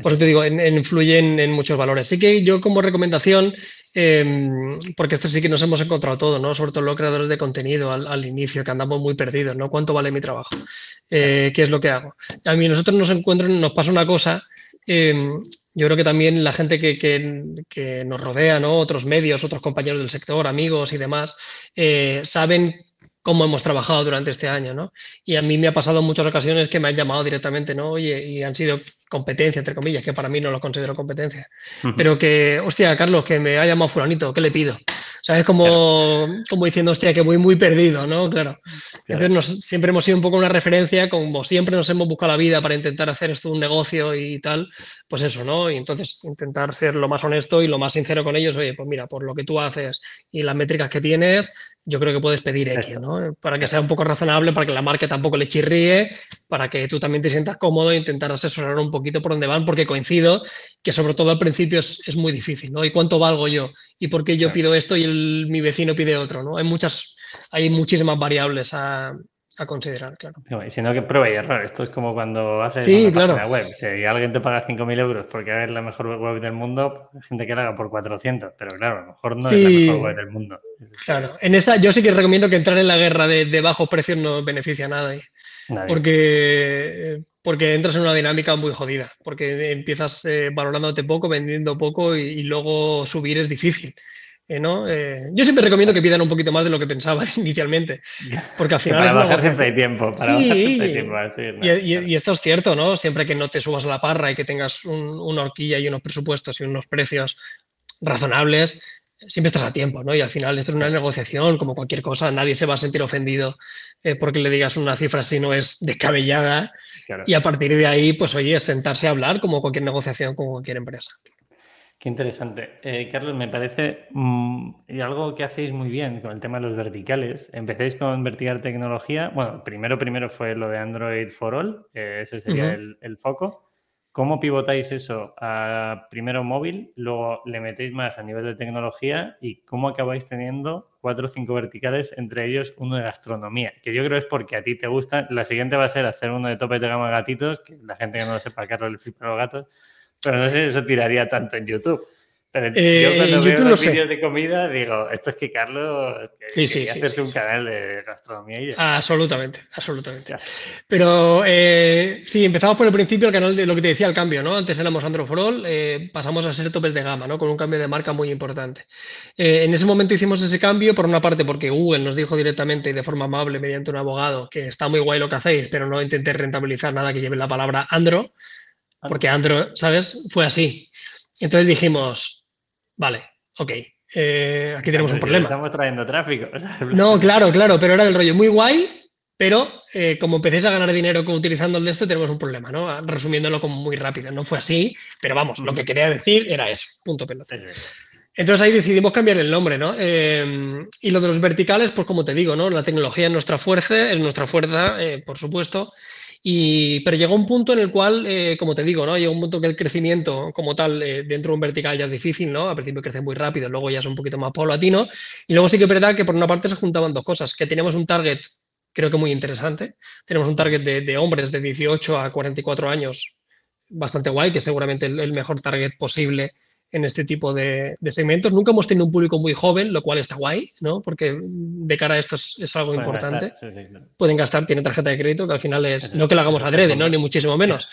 Por eso te digo, influye en, muchos valores. Sí que yo, como recomendación, em, porque esto sí que nos hemos encontrado todo, ¿no? sobre todo los creadores de contenido al, inicio, que andamos muy perdidos. ¿no? ¿Cuánto vale mi trabajo? Eh, ¿Qué es lo que hago? A mí, nosotros nos encuentran, nos pasa una cosa Em, yo creo que también la gente que, nos rodea, ¿no? otros medios, otros compañeros del sector, amigos y demás, eh, saben cómo hemos trabajado durante este año, ¿no? Y a mí me ha pasado en muchas ocasiones que me han llamado directamente, ¿no? Oye, y han sido competencia, entre comillas, que para mí no lo considero competencia. Pero que, hostia, Carlos, que me ha llamado fulanito, ¿qué le pido? Sea, como, como diciendo, hostia, que voy muy perdido, ¿no? Claro. Entonces siempre hemos sido un poco una referencia, como siempre nos hemos buscado la vida para intentar hacer esto un negocio y tal, pues eso, ¿no? Y entonces intentar ser lo más honesto y lo más sincero con ellos, oye, pues mira, por lo que tú haces y las métricas que tienes, yo creo que puedes pedir X, ¿no? Para que sea un poco razonable, para que la marca tampoco le chirríe, para que tú también te sientas cómodo e intentar asesorar un poquito por dónde van, porque coincido que sobre todo al principio es, muy difícil, ¿no? ¿Y cuánto valgo yo? ¿Y por qué yo pido esto y mi vecino pide otro, ¿no? Hay muchas, hay muchísimas variables a, a considerar, claro. Y sino que prueba y error. Esto es como cuando haces una página web. Si alguien te paga 5.000 euros porque es la mejor web del mundo, hay gente que la haga por 400, pero claro, a lo mejor no es la mejor web del mundo. Claro, en esa yo sí que recomiendo que entrar en la guerra de, bajos precios no beneficia a nadie. Porque, porque entras en una dinámica muy jodida, porque empiezas eh, valorándote poco, vendiendo poco y luego subir es difícil. Eh, ¿no? Eh, yo siempre recomiendo que pidan un poquito más de lo que pensaba inicialmente, porque al final... para bajar siempre hay tiempo, para bajar siempre hay tiempo. y, esto es cierto, ¿no? Siempre que no te subas a la parra y que tengas una horquilla y unos presupuestos y unos precios razonables, siempre estás a tiempo, ¿no? Y al final esto es una negociación, como cualquier cosa, nadie se va a sentir ofendido eh, porque le digas una cifra si no es descabellada. Y a partir de ahí, pues oye, sentarse a hablar como cualquier negociación, como cualquier empresa. Qué interesante. Eh, Carlos, me parece mm, y algo que hacéis muy bien con el tema de los verticales. Empecéis con vertical tecnología. Bueno, primero, primero fue lo de Android for All, eh, ese sería el, foco. ¿Cómo pivotáis eso a primero móvil, luego le metéis más a nivel de tecnología y cómo acabáis teniendo cuatro o cinco verticales, entre ellos uno de gastronomía? Que yo creo es porque a ti te gusta. La siguiente va a ser hacer uno de tope de gama gatitos, que la gente que no lo sepa, Carlos le flipa los gatos pero no sé si eso tiraría tanto en YouTube. Pero eh, yo cuando veo los vídeos de comida digo, esto es que Carlos que, sí, sí, un canal de gastronomía. Y absolutamente, absolutamente. Pero eh, sí, empezamos por el principio, el canal de lo que te decía, el cambio, ¿no? Antes éramos Android for All, eh, pasamos a ser topes de gama, ¿no? Con un cambio de marca muy importante. en ese momento hicimos ese cambio, por una parte porque Google nos dijo directamente y de forma amable, mediante un abogado, que está muy guay lo que hacéis, pero no intentéis rentabilizar nada que lleve la palabra Android porque Android, ¿sabes? Fue así. Entonces dijimos, vale, ok, eh, aquí tenemos un problema. Estamos trayendo tráfico. No, claro, claro, pero era del rollo muy guay, pero eh, como empecéis a ganar dinero utilizando el de esto, tenemos un problema, ¿no? Resumiéndolo como muy rápido. No fue así, pero vamos, lo que quería decir era eso, punto pelota. Entonces ahí decidimos cambiar el nombre, ¿no? Eh, y lo de los verticales, pues como te digo, ¿no? La tecnología es nuestra fuerza, es nuestra fuerza, por supuesto, y, pero llegó un punto en el cual, eh, como te digo, ¿no? Llegó un punto que el crecimiento como tal eh, dentro de un vertical ya es difícil, ¿no? Al principio crece muy rápido, luego ya es un poquito más paulatino. Y luego sí que es verdad que por una parte se juntaban dos cosas, que teníamos un target creo que muy interesante. Tenemos un target de, hombres de 18 a 44 años bastante guay, que seguramente el, el mejor target posible en este tipo de, segmentos. Nunca hemos tenido un público muy joven, lo cual está guay, ¿no? Porque de cara a esto es, algo importante. Pueden gastar, tienen tarjeta de crédito, que al final es, no que lo hagamos adrede, ¿no? Ni muchísimo menos.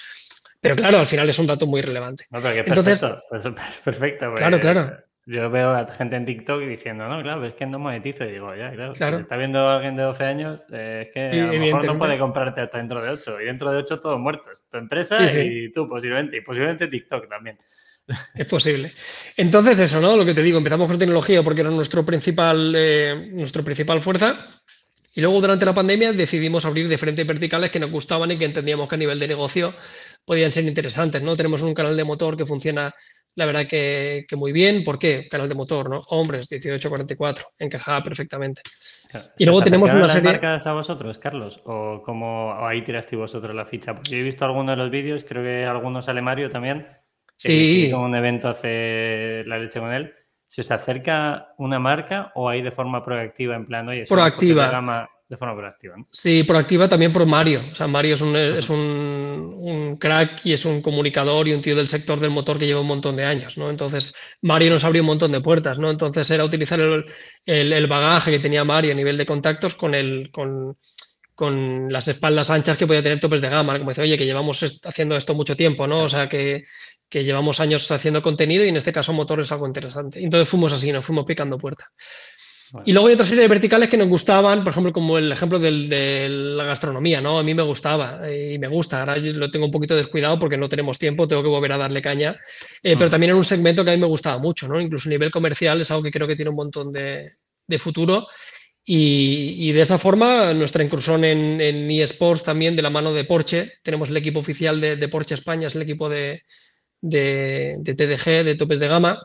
Pero claro, al final es un dato muy relevante. No, pero que Entonces, perfecto, perfecto. Claro, claro. Yo veo a gente en TikTok diciendo, no, claro, es que no monetizo. Y digo, ya, claro. Si está viendo a alguien de 12 años, eh, es que a lo mejor no puede comprarte hasta dentro de 8. Y dentro de 8 todos muertos. Tu empresa y tú posiblemente. Y posiblemente TikTok también. Es posible. Entonces, eso, ¿no? Lo que te digo, empezamos con tecnología porque era nuestro principal, eh, nuestro principal fuerza. Y luego, durante la pandemia, decidimos abrir diferentes verticales que nos gustaban y que entendíamos que a nivel de negocio podían ser interesantes, ¿no? Tenemos un canal de motor que funciona, la verdad, que, muy bien. ¿Por qué? Canal de motor, ¿no? Hombres, 1844, encajaba perfectamente. y luego tenemos una serie... marcas a vosotros, Carlos? ¿O cómo ahí tiraste vosotros la ficha? Porque yo he visto algunos de los vídeos, creo que algunos sale Mario también, Sí. un evento hace la leche con él. ¿Se os acerca una marca o hay de forma proactiva en plan, oye, proactiva? De, forma proactiva. Sí, proactiva también por Mario. O sea, Mario es, un, es un, crack y es un comunicador y un tío del sector del motor que lleva un montón de años, ¿no? Entonces, Mario nos abrió un montón de puertas, ¿no? Entonces era utilizar el, el, bagaje que tenía Mario a nivel de contactos con el, con, con las espaldas anchas que podía tener topes de gama, como dice, oye, que llevamos haciendo esto mucho tiempo, ¿no? O sea, que, que llevamos años haciendo contenido y en este caso motor es algo interesante. Entonces fuimos así, nos fuimos picando puerta. Y luego hay otra serie de verticales que nos gustaban, por ejemplo, como el ejemplo de la gastronomía, ¿no? A mí me gustaba eh, y me gusta. Ahora yo lo tengo un poquito descuidado porque no tenemos tiempo, tengo que volver a darle caña. Eh, pero también era un segmento que a mí me gustaba mucho, ¿no? Incluso a nivel comercial es algo que creo que tiene un montón de, futuro. Y, de esa forma, nuestra incursión en, en, eSports también de la mano de Porsche, tenemos el equipo oficial de, Porsche España, es el equipo de, de, TDG, de topes de gama,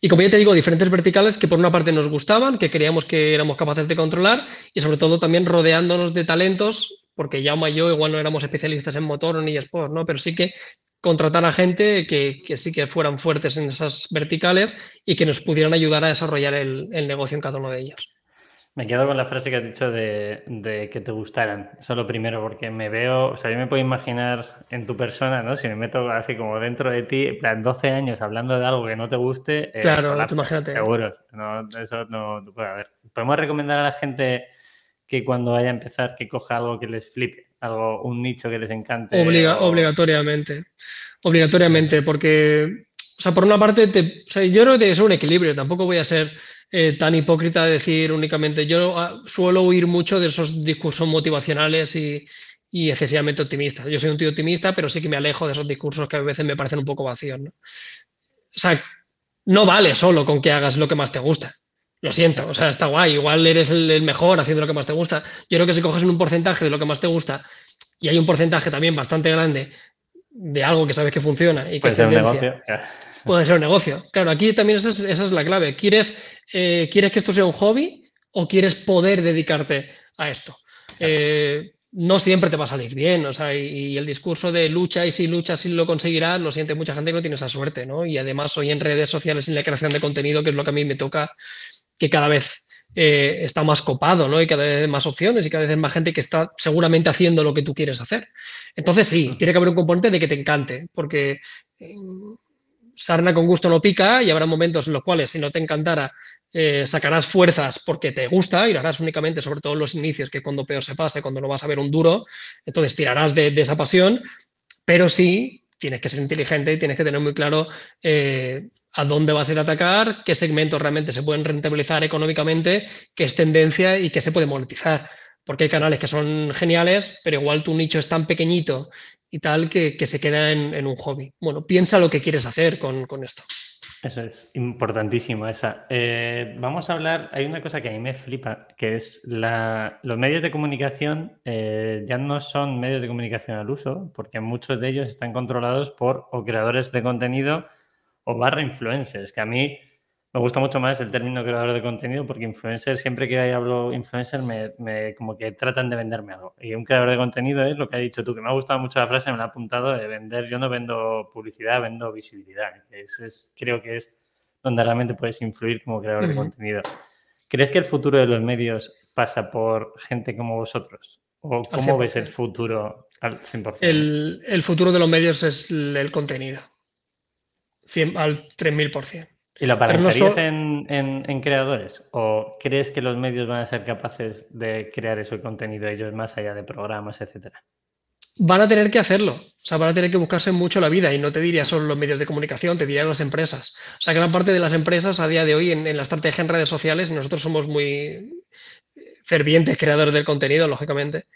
y como ya te digo, diferentes verticales que por una parte nos gustaban, que creíamos que éramos capaces de controlar y sobre todo también rodeándonos de talentos, porque ya y yo igual no éramos especialistas en motor ni sport, ¿no? Pero sí que contratar a gente que, sí que fueran fuertes en esas verticales y que nos pudieran ayudar a desarrollar el negocio en cada uno de ellos. Me quedo con la frase que has dicho de, que te gustaran. Eso lo primero, porque me veo, o sea, yo me puedo imaginar en tu persona, ¿no? Si me meto así como dentro de ti, en plan 12 años hablando de algo que no te guste. Eh, claro, imagínate. Seguro. No, eso no, puede haber. Podemos recomendar a la gente que cuando vaya a empezar, que coja algo que les flipe, algo, un nicho que les encante. Obligatoriamente. Obligatoriamente, porque, o sea, por una parte, te, o sea, yo creo que tiene que ser un equilibrio. Tampoco voy a ser eh, tan hipócrita de decir únicamente. Yo ah, suelo huir mucho de esos discursos motivacionales y, excesivamente optimistas. Yo soy un tío optimista, pero sí que me alejo de esos discursos que a veces me parecen un poco vacíos. ¿no? O sea, no vale solo con que hagas lo que más te gusta. Lo siento, o sea, está guay. Igual eres el, mejor haciendo lo que más te gusta. Yo creo que si coges un porcentaje de lo que más te gusta y hay un porcentaje también bastante grande de algo que sabes que funciona y que es tendencia, puede ser un negocio. Claro, aquí también esa es, la clave. ¿Quieres, eh, ¿Quieres que esto sea un hobby o quieres poder dedicarte a esto? Eh, no siempre te va a salir bien, o sea, y, el discurso de lucha y si lucha si lo conseguirás, lo siente mucha gente que no tiene esa suerte, ¿no? Y además hoy en redes sociales, en la creación de contenido, que es lo que a mí me toca, que cada vez eh, está más copado, ¿no? Y cada vez más opciones y cada vez más gente que está seguramente haciendo lo que tú quieres hacer. Entonces sí, tiene que haber un componente de que te encante, porque sarna con gusto no pica y habrá momentos en los cuales si no te encantara eh, sacarás fuerzas porque te gusta y lo harás únicamente sobre todo en los inicios que cuando peor se pase, cuando no vas a ver un duro, entonces tirarás de, esa pasión, pero sí tienes que ser inteligente y tienes que tener muy claro eh, a dónde vas a ir a atacar, qué segmentos realmente se pueden rentabilizar económicamente, qué es tendencia y qué se puede monetizar. Porque hay canales que son geniales, pero igual tu nicho es tan pequeñito y tal que, se queda en, un hobby. Bueno, piensa lo que quieres hacer con, esto. Eso es importantísimo esa. Eh, vamos a hablar, hay una cosa que a mí me flipa, que es la, los medios de comunicación eh, ya no son medios de comunicación al uso, porque muchos de ellos están controlados por creadores de contenido o barra influencers, que a mí me gusta mucho más el término creador de contenido porque influencer, siempre que hablo influencer, me, como que tratan de venderme algo. Y un creador de contenido es lo que ha dicho tú, que me ha gustado mucho la frase, me la ha apuntado de vender. Yo no vendo publicidad, vendo visibilidad. es, creo que es donde realmente puedes influir como creador de contenido. ¿Crees que el futuro de los medios pasa por gente como vosotros? ¿O cómo ves el futuro al 100%? El, el futuro de los medios es el, contenido. Al 3000%. ¿Y lo aparentarías en, creadores? ¿O crees que los medios van a ser capaces de crear ese contenido ellos más allá de programas, etcétera? Van a tener que hacerlo. O sea, van a tener que buscarse mucho la vida. Y no te diría solo los medios de comunicación, te diría las empresas. O sea, gran parte de las empresas a día de hoy en, la estrategia en redes sociales, nosotros somos muy fervientes creadores del contenido, lógicamente.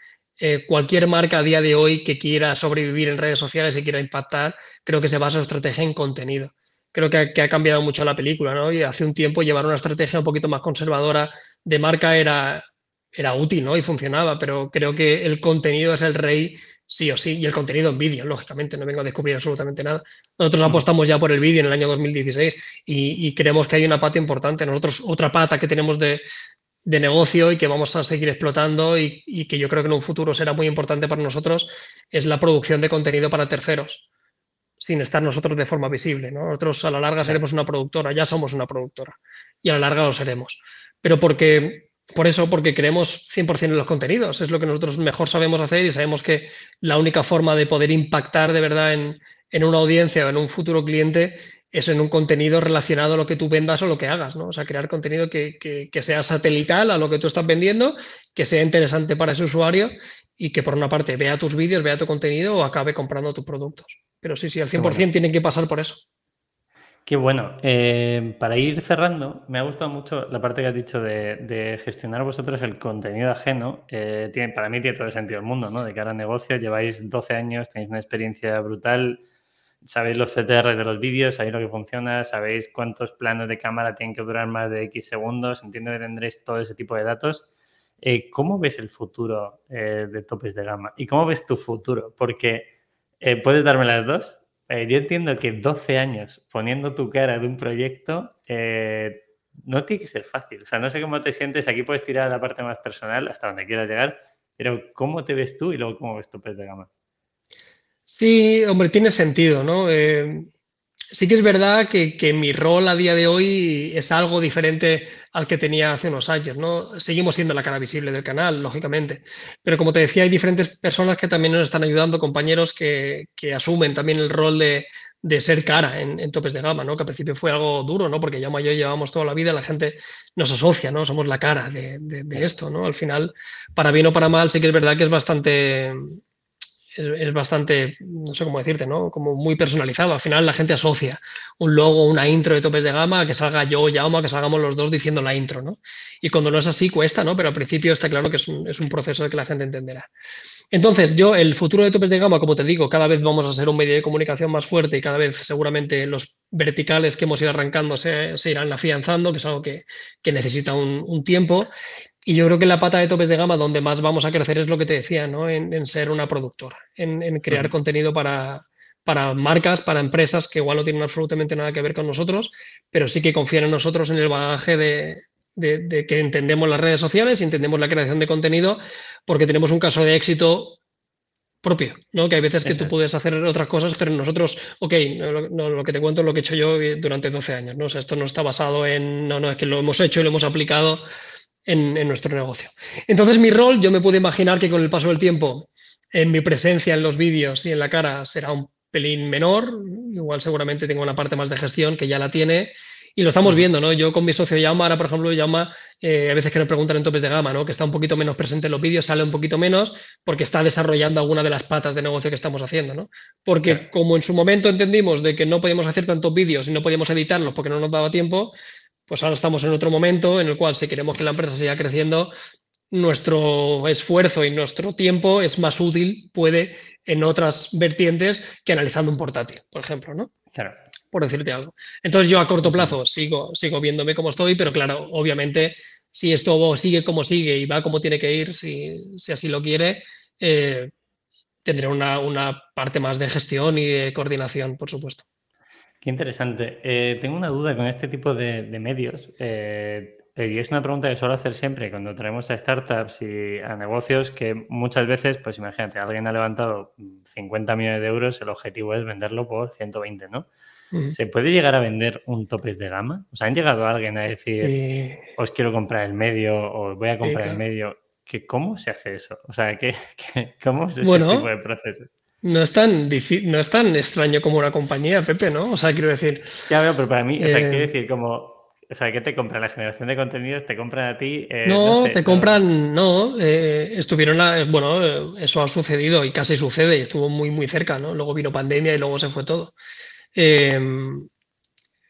Eh, cualquier marca a día de hoy que quiera sobrevivir en redes sociales y quiera impactar, creo que se basa su estrategia en contenido creo que, ha cambiado mucho la película, ¿no? Y hace un tiempo llevar una estrategia un poquito más conservadora de marca era, era útil, ¿no? Y funcionaba, pero creo que el contenido es el rey sí o sí, y el contenido en vídeo, lógicamente, no vengo a descubrir absolutamente nada. Nosotros apostamos ya por el vídeo en el año 2016 y, creemos que hay una pata importante. Nosotros, otra pata que tenemos de, negocio y que vamos a seguir explotando y, y, que yo creo que en un futuro será muy importante para nosotros es la producción de contenido para terceros sin estar nosotros de forma visible. Nosotros a la larga seremos una productora, ya somos una productora y a la larga lo seremos. Pero porque, por eso, porque creemos 100% en los contenidos, es lo que nosotros mejor sabemos hacer y sabemos que la única forma de poder impactar de verdad en, una audiencia o en un futuro cliente es en un contenido relacionado a lo que tú vendas o lo que hagas, ¿no? O sea, crear contenido que, que, sea satelital a lo que tú estás vendiendo, que sea interesante para ese usuario y que por una parte vea tus vídeos, vea tu contenido o acabe comprando tus productos. Pero sí, sí, al 100% tienen que pasar por eso. Qué bueno. Eh, para ir cerrando, me ha gustado mucho la parte que has dicho de, gestionar vosotros el contenido ajeno. Eh, tiene, para mí tiene todo el sentido del mundo, ¿no? De cara a negocio, lleváis 12 años, tenéis una experiencia brutal, sabéis los CTRs de los vídeos, sabéis lo que funciona, sabéis cuántos planos de cámara tienen que durar más de X segundos, entiendo que tendréis todo ese tipo de datos. Eh, ¿Cómo ves el futuro de topes de gama? ¿Y cómo ves tu futuro? Porque puedes darme las dos eh, yo entiendo que 12 años poniendo tu cara de un proyecto eh, no tiene que ser fácil. O sea, no sé cómo te sientes. Aquí puedes tirar la parte más personal hasta donde quieras llegar, pero ¿cómo te ves tú y luego cómo ves tu pez de gama? Sí, hombre, tiene sentido, ¿no? Eh, Sí que es verdad que, mi rol a día de hoy es algo diferente al que tenía hace unos años, ¿no? Seguimos siendo la cara visible del canal, lógicamente, pero como te decía, hay diferentes personas que también nos están ayudando, compañeros que, asumen también el rol de, ser cara en, topes de gama, ¿no? Que al principio fue algo duro, ¿no? Porque ya yo llevamos toda la vida, la gente nos asocia, ¿no? Somos la cara de, de esto, ¿no? Al final, para bien o para mal, sí que es verdad que es bastante es, bastante, no sé cómo decirte, ¿no? Como muy personalizado. Al final la gente asocia un logo, una intro de topes de gama, que salga yo Jaume, que salgamos los dos diciendo la intro, ¿no? Y cuando no es así cuesta, ¿no? Pero al principio está claro que es un, es un proceso que la gente entenderá. Entonces, yo, el futuro de topes de gama, como te digo, cada vez vamos a ser un medio de comunicación más fuerte y cada vez seguramente los verticales que hemos ido arrancando se, irán afianzando, que es algo que, necesita un, un, tiempo. Y yo creo que la pata de topes de gama donde más vamos a crecer es lo que te decía, ¿no? En, ser una productora, en, crear contenido para, para marcas, para empresas que igual no tienen absolutamente nada que ver con nosotros, pero sí que confían en nosotros en el bagaje de, que entendemos las redes sociales y entendemos la creación de contenido, porque tenemos un caso de éxito propio, ¿no? Que hay veces que tú puedes hacer otras cosas, pero nosotros, ok, no, lo que te cuento es lo que he hecho yo durante 12 años, ¿no? O sea, esto no está basado en, no, no, es que lo hemos hecho y lo hemos aplicado en, nuestro negocio. Entonces, mi rol, yo me puedo imaginar que con el paso del tiempo, en mi presencia en los vídeos y en la cara será un pelín menor. Igual seguramente tengo una parte más de gestión que ya la tiene. Y lo estamos viendo, ¿no? Yo con mi socio Yama, ahora por ejemplo, Yama, eh, a veces que nos preguntan en topes de gama, ¿no? Que está un poquito menos presente en los vídeos, sale un poquito menos porque está desarrollando alguna de las patas de negocio que estamos haciendo, ¿no? Porque como en su momento entendimos de que no podíamos hacer tantos vídeos y no podíamos editarlos porque no nos daba tiempo, pues ahora estamos en otro momento en el cual si queremos que la empresa siga creciendo, nuestro esfuerzo y nuestro tiempo es más útil, puede, en otras vertientes que analizando un portátil, por ejemplo, ¿no? Claro. Por decirte algo. Entonces yo a corto plazo sigo, sigo viéndome como estoy, pero claro, obviamente, si esto sigue como sigue y va como tiene que ir, si, así lo quiere, eh, tendré una, una parte más de gestión y de coordinación, por supuesto. Qué interesante. Eh, tengo una duda con este tipo de, medios. Eh, y es una pregunta que suelo hacer siempre cuando traemos a startups y a negocios que muchas veces, pues imagínate, alguien ha levantado 50 millones de euros, el objetivo es venderlo por 120, ¿no? ¿Se puede llegar a vender un topes de gama? O sea, ¿han llegado alguien a decir, os quiero comprar el medio o voy a comprar el medio? ¿Que, ¿Cómo se hace eso? O sea, ¿qué, cómo es ese tipo de proceso? No es, tan no es tan extraño como una compañía, Pepe, ¿no? O sea, quiero decir. Ya veo, pero para mí, o sea, quiero eh, decir, como. O sea, ¿qué te compra? La generación de contenidos te compran a ti. Eh, no, te compran, no. Eh, estuvieron, la, bueno, eso ha sucedido y casi sucede y estuvo muy, muy cerca, ¿no? Luego vino pandemia y luego se fue todo.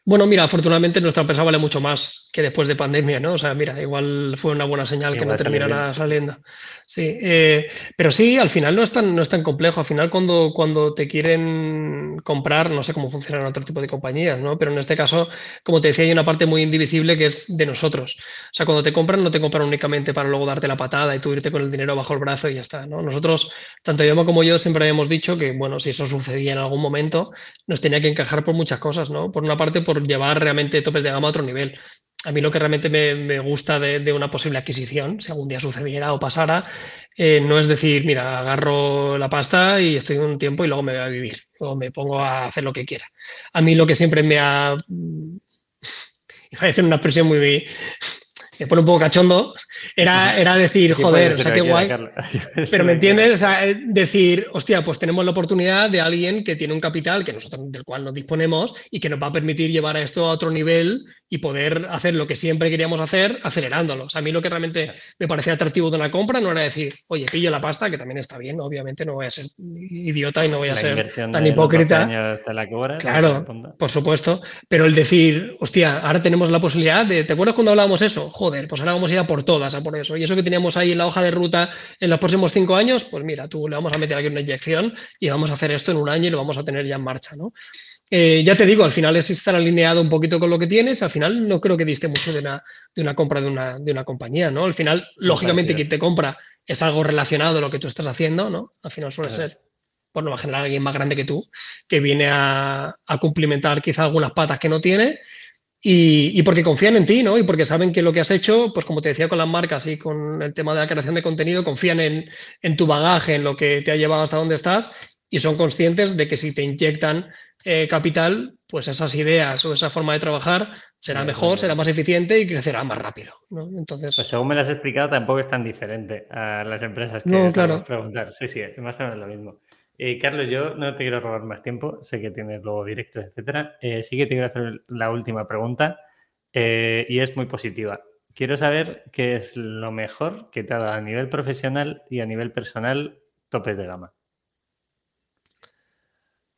Bueno, mira, afortunadamente nuestra empresa vale mucho más que después de pandemia, ¿no? O sea, mira, igual fue una buena señal que no terminara saliendo. Sí, eh, pero sí, al final no es tan, no es tan complejo. Al final, cuando, cuando te quieren comprar, no sé cómo funcionan otro tipo de compañías, ¿no? Pero en este caso, como te decía, hay una parte muy indivisible que es de nosotros. O sea, cuando te compran, no te compran únicamente para luego darte la patada y tú irte con el dinero bajo el brazo y ya está, ¿no? Nosotros, tanto yo como yo, siempre habíamos dicho que, bueno, si eso sucedía en algún momento, nos tenía que encajar por muchas cosas, ¿no? Por una parte, por llevar realmente topes de gama a otro nivel a mí lo que realmente me, gusta de, una posible adquisición, si algún día sucediera o pasara, eh, no es decir, mira, agarro la pasta y estoy un tiempo y luego me voy a vivir, o me pongo a hacer lo que quiera. A mí lo que siempre me ha... Iba una expresión muy, me pone un poco cachondo, era, era decir, joder, o sea, qué guay. Pero me entiendes, o sea, eh, decir, hostia, pues tenemos la oportunidad de alguien que tiene un capital que nosotros, del cual nos disponemos y que nos va a permitir llevar a esto a otro nivel y poder hacer lo que siempre queríamos hacer, acelerándolo. O sea, a mí lo que realmente me parecía atractivo de una compra no era decir, oye, pillo la pasta, que también está bien, obviamente no voy a ser idiota y no voy a ser tan hipócrita. claro, por supuesto. Pero el decir, hostia, ahora tenemos la posibilidad de, ¿te acuerdas cuando hablábamos eso? Joder, pues ahora vamos a ir a por todas, a por eso. Y eso que teníamos ahí en la hoja de ruta en los próximos cinco años, pues mira, tú le vamos a meter aquí una inyección y vamos a hacer esto en un año y lo vamos a tener ya en marcha, ¿no? Eh, ya te digo, al final es estar alineado un poquito con lo que tienes. Al final no creo que diste mucho de una, de una compra de una, de una compañía, ¿no? Al final, lógicamente, quien te compra es algo relacionado a lo que tú estás haciendo, ¿no? Al final suele ser, por a generar alguien más grande que tú, que viene a, a cumplimentar quizá algunas patas que no tiene y, porque confían en ti, ¿no? Y porque saben que lo que has hecho, pues como te decía con las marcas y con el tema de la creación de contenido, confían en, en tu bagaje, en lo que te ha llevado hasta donde estás y son conscientes de que si te inyectan eh, capital, pues esas ideas o esa forma de trabajar será mejor, será más eficiente y crecerá más rápido. ¿no? Entonces, pues según me lo has explicado, tampoco es tan diferente a las empresas que no, claro. preguntar. Sí, sí, es más o menos lo mismo. Eh, Carlos, yo no te quiero robar más tiempo, sé que tienes luego directos, etcétera. Eh, sí que te quiero hacer la última pregunta eh, y es muy positiva. Quiero saber qué es lo mejor que te ha dado a nivel profesional y a nivel personal topes de gama.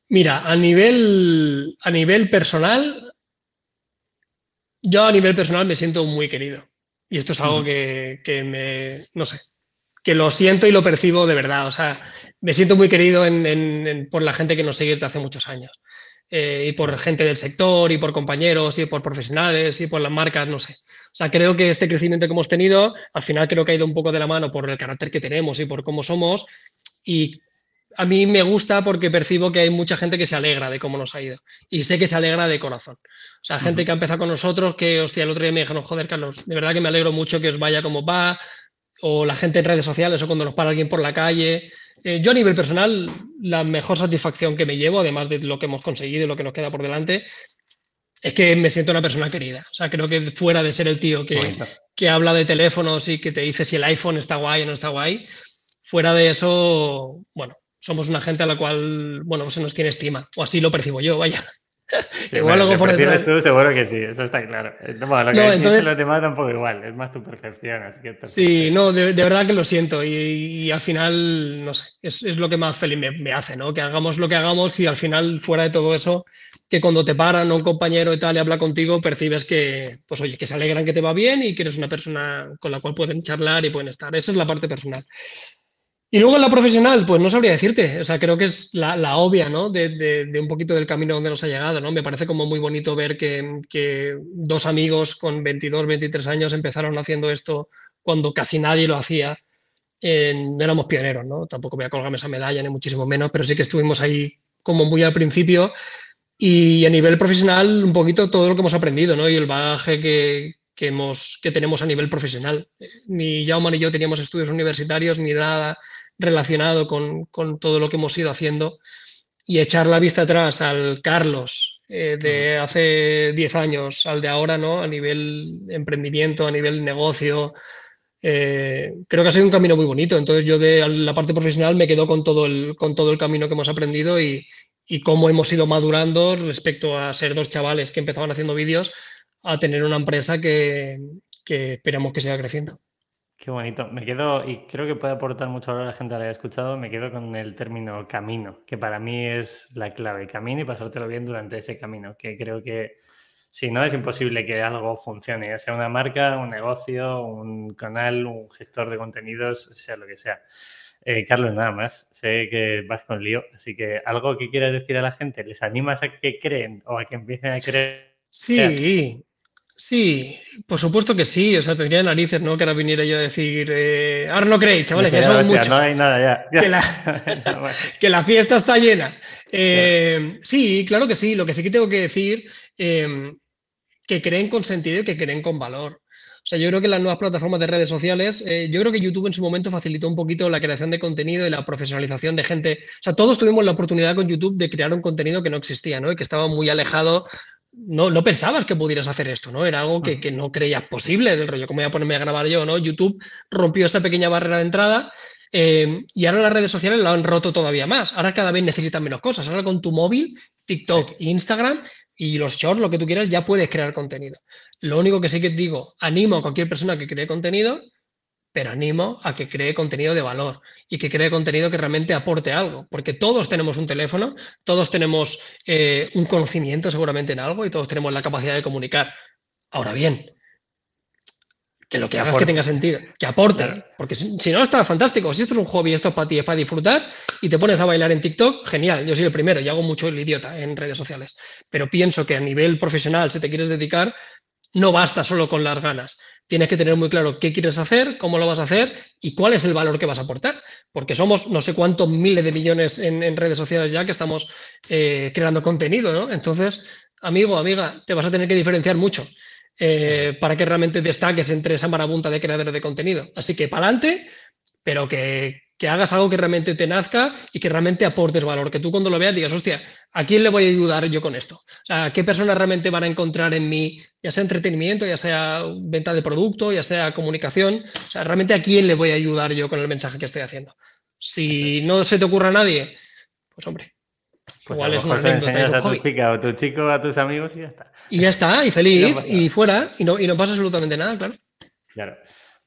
Mira, a nivel, a nivel personal, yo a nivel personal me siento muy querido. Y esto es algo que, que me, no sé, que lo siento y lo percibo de verdad. O sea, me siento muy querido por la gente que nos sigue desde hace muchos años. Eh, y por gente del sector, y por compañeros, y por profesionales, y por las marcas, no sé. O sea, creo que este crecimiento que hemos tenido, al final creo que ha ido un poco de la mano por el carácter que tenemos y por cómo somos. Y a mí me gusta porque percibo que hay mucha gente que se alegra de cómo nos ha ido. Y sé que se alegra de corazón. O sea, gente que ha empezado con nosotros, que, hostia, el otro día me dijeron, joder, Carlos, de verdad que me alegro mucho que os vaya como va, o la gente en redes sociales o cuando nos para alguien por la calle. Eh, yo a nivel personal, la mejor satisfacción que me llevo, además de lo que hemos conseguido y lo que nos queda por delante, es que me siento una persona querida. O sea, creo que fuera de ser el tío que, que habla de teléfonos y que te dice si el iPhone está guay o no está guay, fuera de eso, bueno, somos una gente a la cual, bueno, se nos tiene estima, o así lo percibo yo, vaya. Igual luego por detrás... tú, seguro que sí, eso está claro. Bueno, lo que no, entonces... los demás tampoco igual, es más tu percepción. Así que sí, no, de, verdad que lo siento y, al final, no sé, es, es lo que más feliz me, hace, ¿no? Que hagamos lo que hagamos y al final, fuera de todo eso, que cuando te paran un compañero y tal y habla contigo, percibes que, pues oye, que se alegran que te va bien y que eres una persona con la cual pueden charlar y pueden estar. Esa es la parte personal. Y luego en la profesional, pues no sabría decirte, o sea, creo que es la, obvia, ¿no? De, un poquito del camino donde nos ha llegado, ¿no? Me parece como muy bonito ver que, dos amigos con 22, 23 años empezaron haciendo esto cuando casi nadie lo hacía. no éramos pioneros, ¿no? Tampoco voy a colgarme esa medalla, ni muchísimo menos, pero sí que estuvimos ahí como muy al principio. Y a nivel profesional, un poquito todo lo que hemos aprendido, ¿no? Y el bagaje que, que, hemos, que tenemos a nivel profesional. Ni Jaume ni yo teníamos estudios universitarios ni nada relacionado con, todo lo que hemos ido haciendo y echar la vista atrás al Carlos eh, de hace 10 años al de ahora, ¿no? A nivel emprendimiento, a nivel negocio, eh, creo que ha sido un camino muy bonito. Entonces yo de la parte profesional me quedo con todo el, con todo el camino que hemos aprendido y, y cómo hemos ido madurando respecto a ser dos chavales que empezaban haciendo vídeos a tener una empresa que, que esperamos que siga creciendo. Qué bonito. Me quedo, y creo que puede aportar mucho a la gente que haya escuchado, me quedo con el término camino, que para mí es la clave, camino y pasártelo bien durante ese camino, que creo que si no es imposible que algo funcione, ya sea una marca, un negocio, un canal, un gestor de contenidos, sea lo que sea. Eh, Carlos, nada más, sé que vas con lío, así que algo que quieras decir a la gente, ¿les animas a que creen o a que empiecen a creer? Sí, Sí, por supuesto que sí. O sea, tendría narices, ¿no? Que ahora viniera yo a decir, eh, ahora no creéis, chavales, ya son muchos. No hay nada ya. Que, la, fiesta está llena. Eh, sí, claro que sí. Lo que sí que tengo que decir, eh, que creen con sentido y que creen con valor. O sea, yo creo que las nuevas plataformas de redes sociales, eh, yo creo que YouTube en su momento facilitó un poquito la creación de contenido y la profesionalización de gente. O sea, todos tuvimos la oportunidad con YouTube de crear un contenido que no existía, ¿no? Y que estaba muy alejado no, no pensabas que pudieras hacer esto, ¿no? Era algo que, que no creías posible, del rollo, ¿cómo voy a ponerme a grabar yo, ¿no? YouTube rompió esa pequeña barrera de entrada eh, y ahora las redes sociales lo han roto todavía más. Ahora cada vez necesitan menos cosas. Ahora con tu móvil, TikTok e Instagram y los shorts, lo que tú quieras, ya puedes crear contenido. Lo único que sí que digo, animo a cualquier persona que cree contenido, pero animo a que cree contenido de valor y que cree contenido que realmente aporte algo, porque todos tenemos un teléfono, todos tenemos eh, un conocimiento seguramente en algo y todos tenemos la capacidad de comunicar. Ahora bien, que lo que, hagas que tenga sentido, que aporte, porque si, no está fantástico, si esto es un hobby, esto es para ti, es para disfrutar y te pones a bailar en TikTok, genial, yo soy el primero y hago mucho el idiota en redes sociales, pero pienso que a nivel profesional, si te quieres dedicar, no basta solo con las ganas. Tienes que tener muy claro qué quieres hacer, cómo lo vas a hacer y cuál es el valor que vas a aportar. Porque somos no sé cuántos miles de millones en, redes sociales ya que estamos eh, creando contenido, ¿no? Entonces, amigo, amiga, te vas a tener que diferenciar mucho. Eh, para que realmente destaques entre esa marabunta de creadores de contenido. Así que para adelante, pero que, que, hagas algo que realmente te nazca y que realmente aportes valor, que tú cuando lo veas digas, hostia, ¿a quién le voy a ayudar yo con esto? O sea, ¿qué personas realmente van a encontrar en mí, ya sea entretenimiento, ya sea venta de producto, ya sea comunicación? O sea, realmente a quién le voy a ayudar yo con el mensaje que estoy haciendo. Si no se te ocurra a nadie, pues hombre, pues Igual es una anécdota. a tu chica o tu chico a tus amigos y ya está. Y ya está, y feliz, y, fuera, y no, y no pasa absolutamente nada, claro. Claro.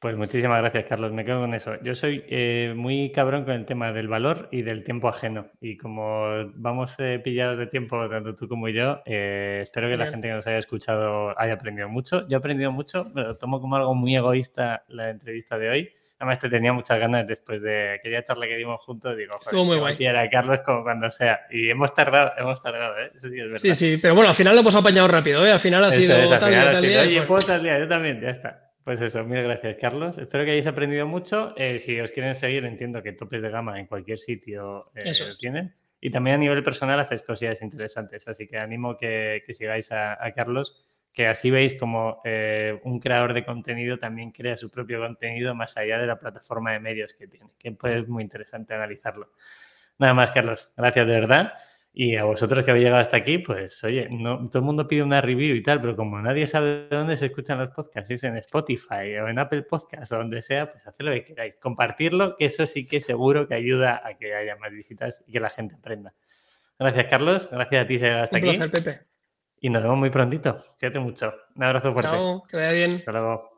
Pues muchísimas gracias, Carlos. Me quedo con eso. Yo soy eh, muy cabrón con el tema del valor y del tiempo ajeno. Y como vamos eh, pillados de tiempo, tanto tú como yo, eh, espero que la gente que nos haya escuchado haya aprendido mucho. Yo he aprendido mucho, pero tomo como algo muy egoísta la entrevista de hoy. Además, te tenía muchas ganas después de aquella charla que dimos juntos. Digo, Estuvo muy guay. Carlos como cuando sea. Y hemos tardado, hemos tardado, ¿eh? Eso sí es verdad. Sí, sí, pero bueno, al final lo hemos apañado rápido, ¿eh? Al final ha sido tal, día, tal día. Oye, puedo tal día, yo también, ya está. Pues eso, mil gracias, Carlos. Espero que hayáis aprendido mucho. Eh, si os quieren seguir, entiendo que topes de gama en cualquier sitio eh, tienen. Y también a nivel personal haces cosillas interesantes. Así que animo que, que sigáis a, a Carlos que así veis como eh, un creador de contenido también crea su propio contenido más allá de la plataforma de medios que tiene, que pues es muy interesante analizarlo. Nada más, Carlos, gracias de verdad. Y a vosotros que habéis llegado hasta aquí, pues oye, no, todo el mundo pide una review y tal, pero como nadie sabe dónde se escuchan los podcasts, si es en Spotify o en Apple Podcasts o donde sea, pues haced lo que queráis. Compartirlo, que eso sí que seguro que ayuda a que haya más visitas y que la gente aprenda. Gracias, Carlos. Gracias a ti, hasta aquí. Pepe. Y nos vemos muy prontito. Quédate mucho. Un abrazo fuerte. Chao, que vaya bien. Hasta luego.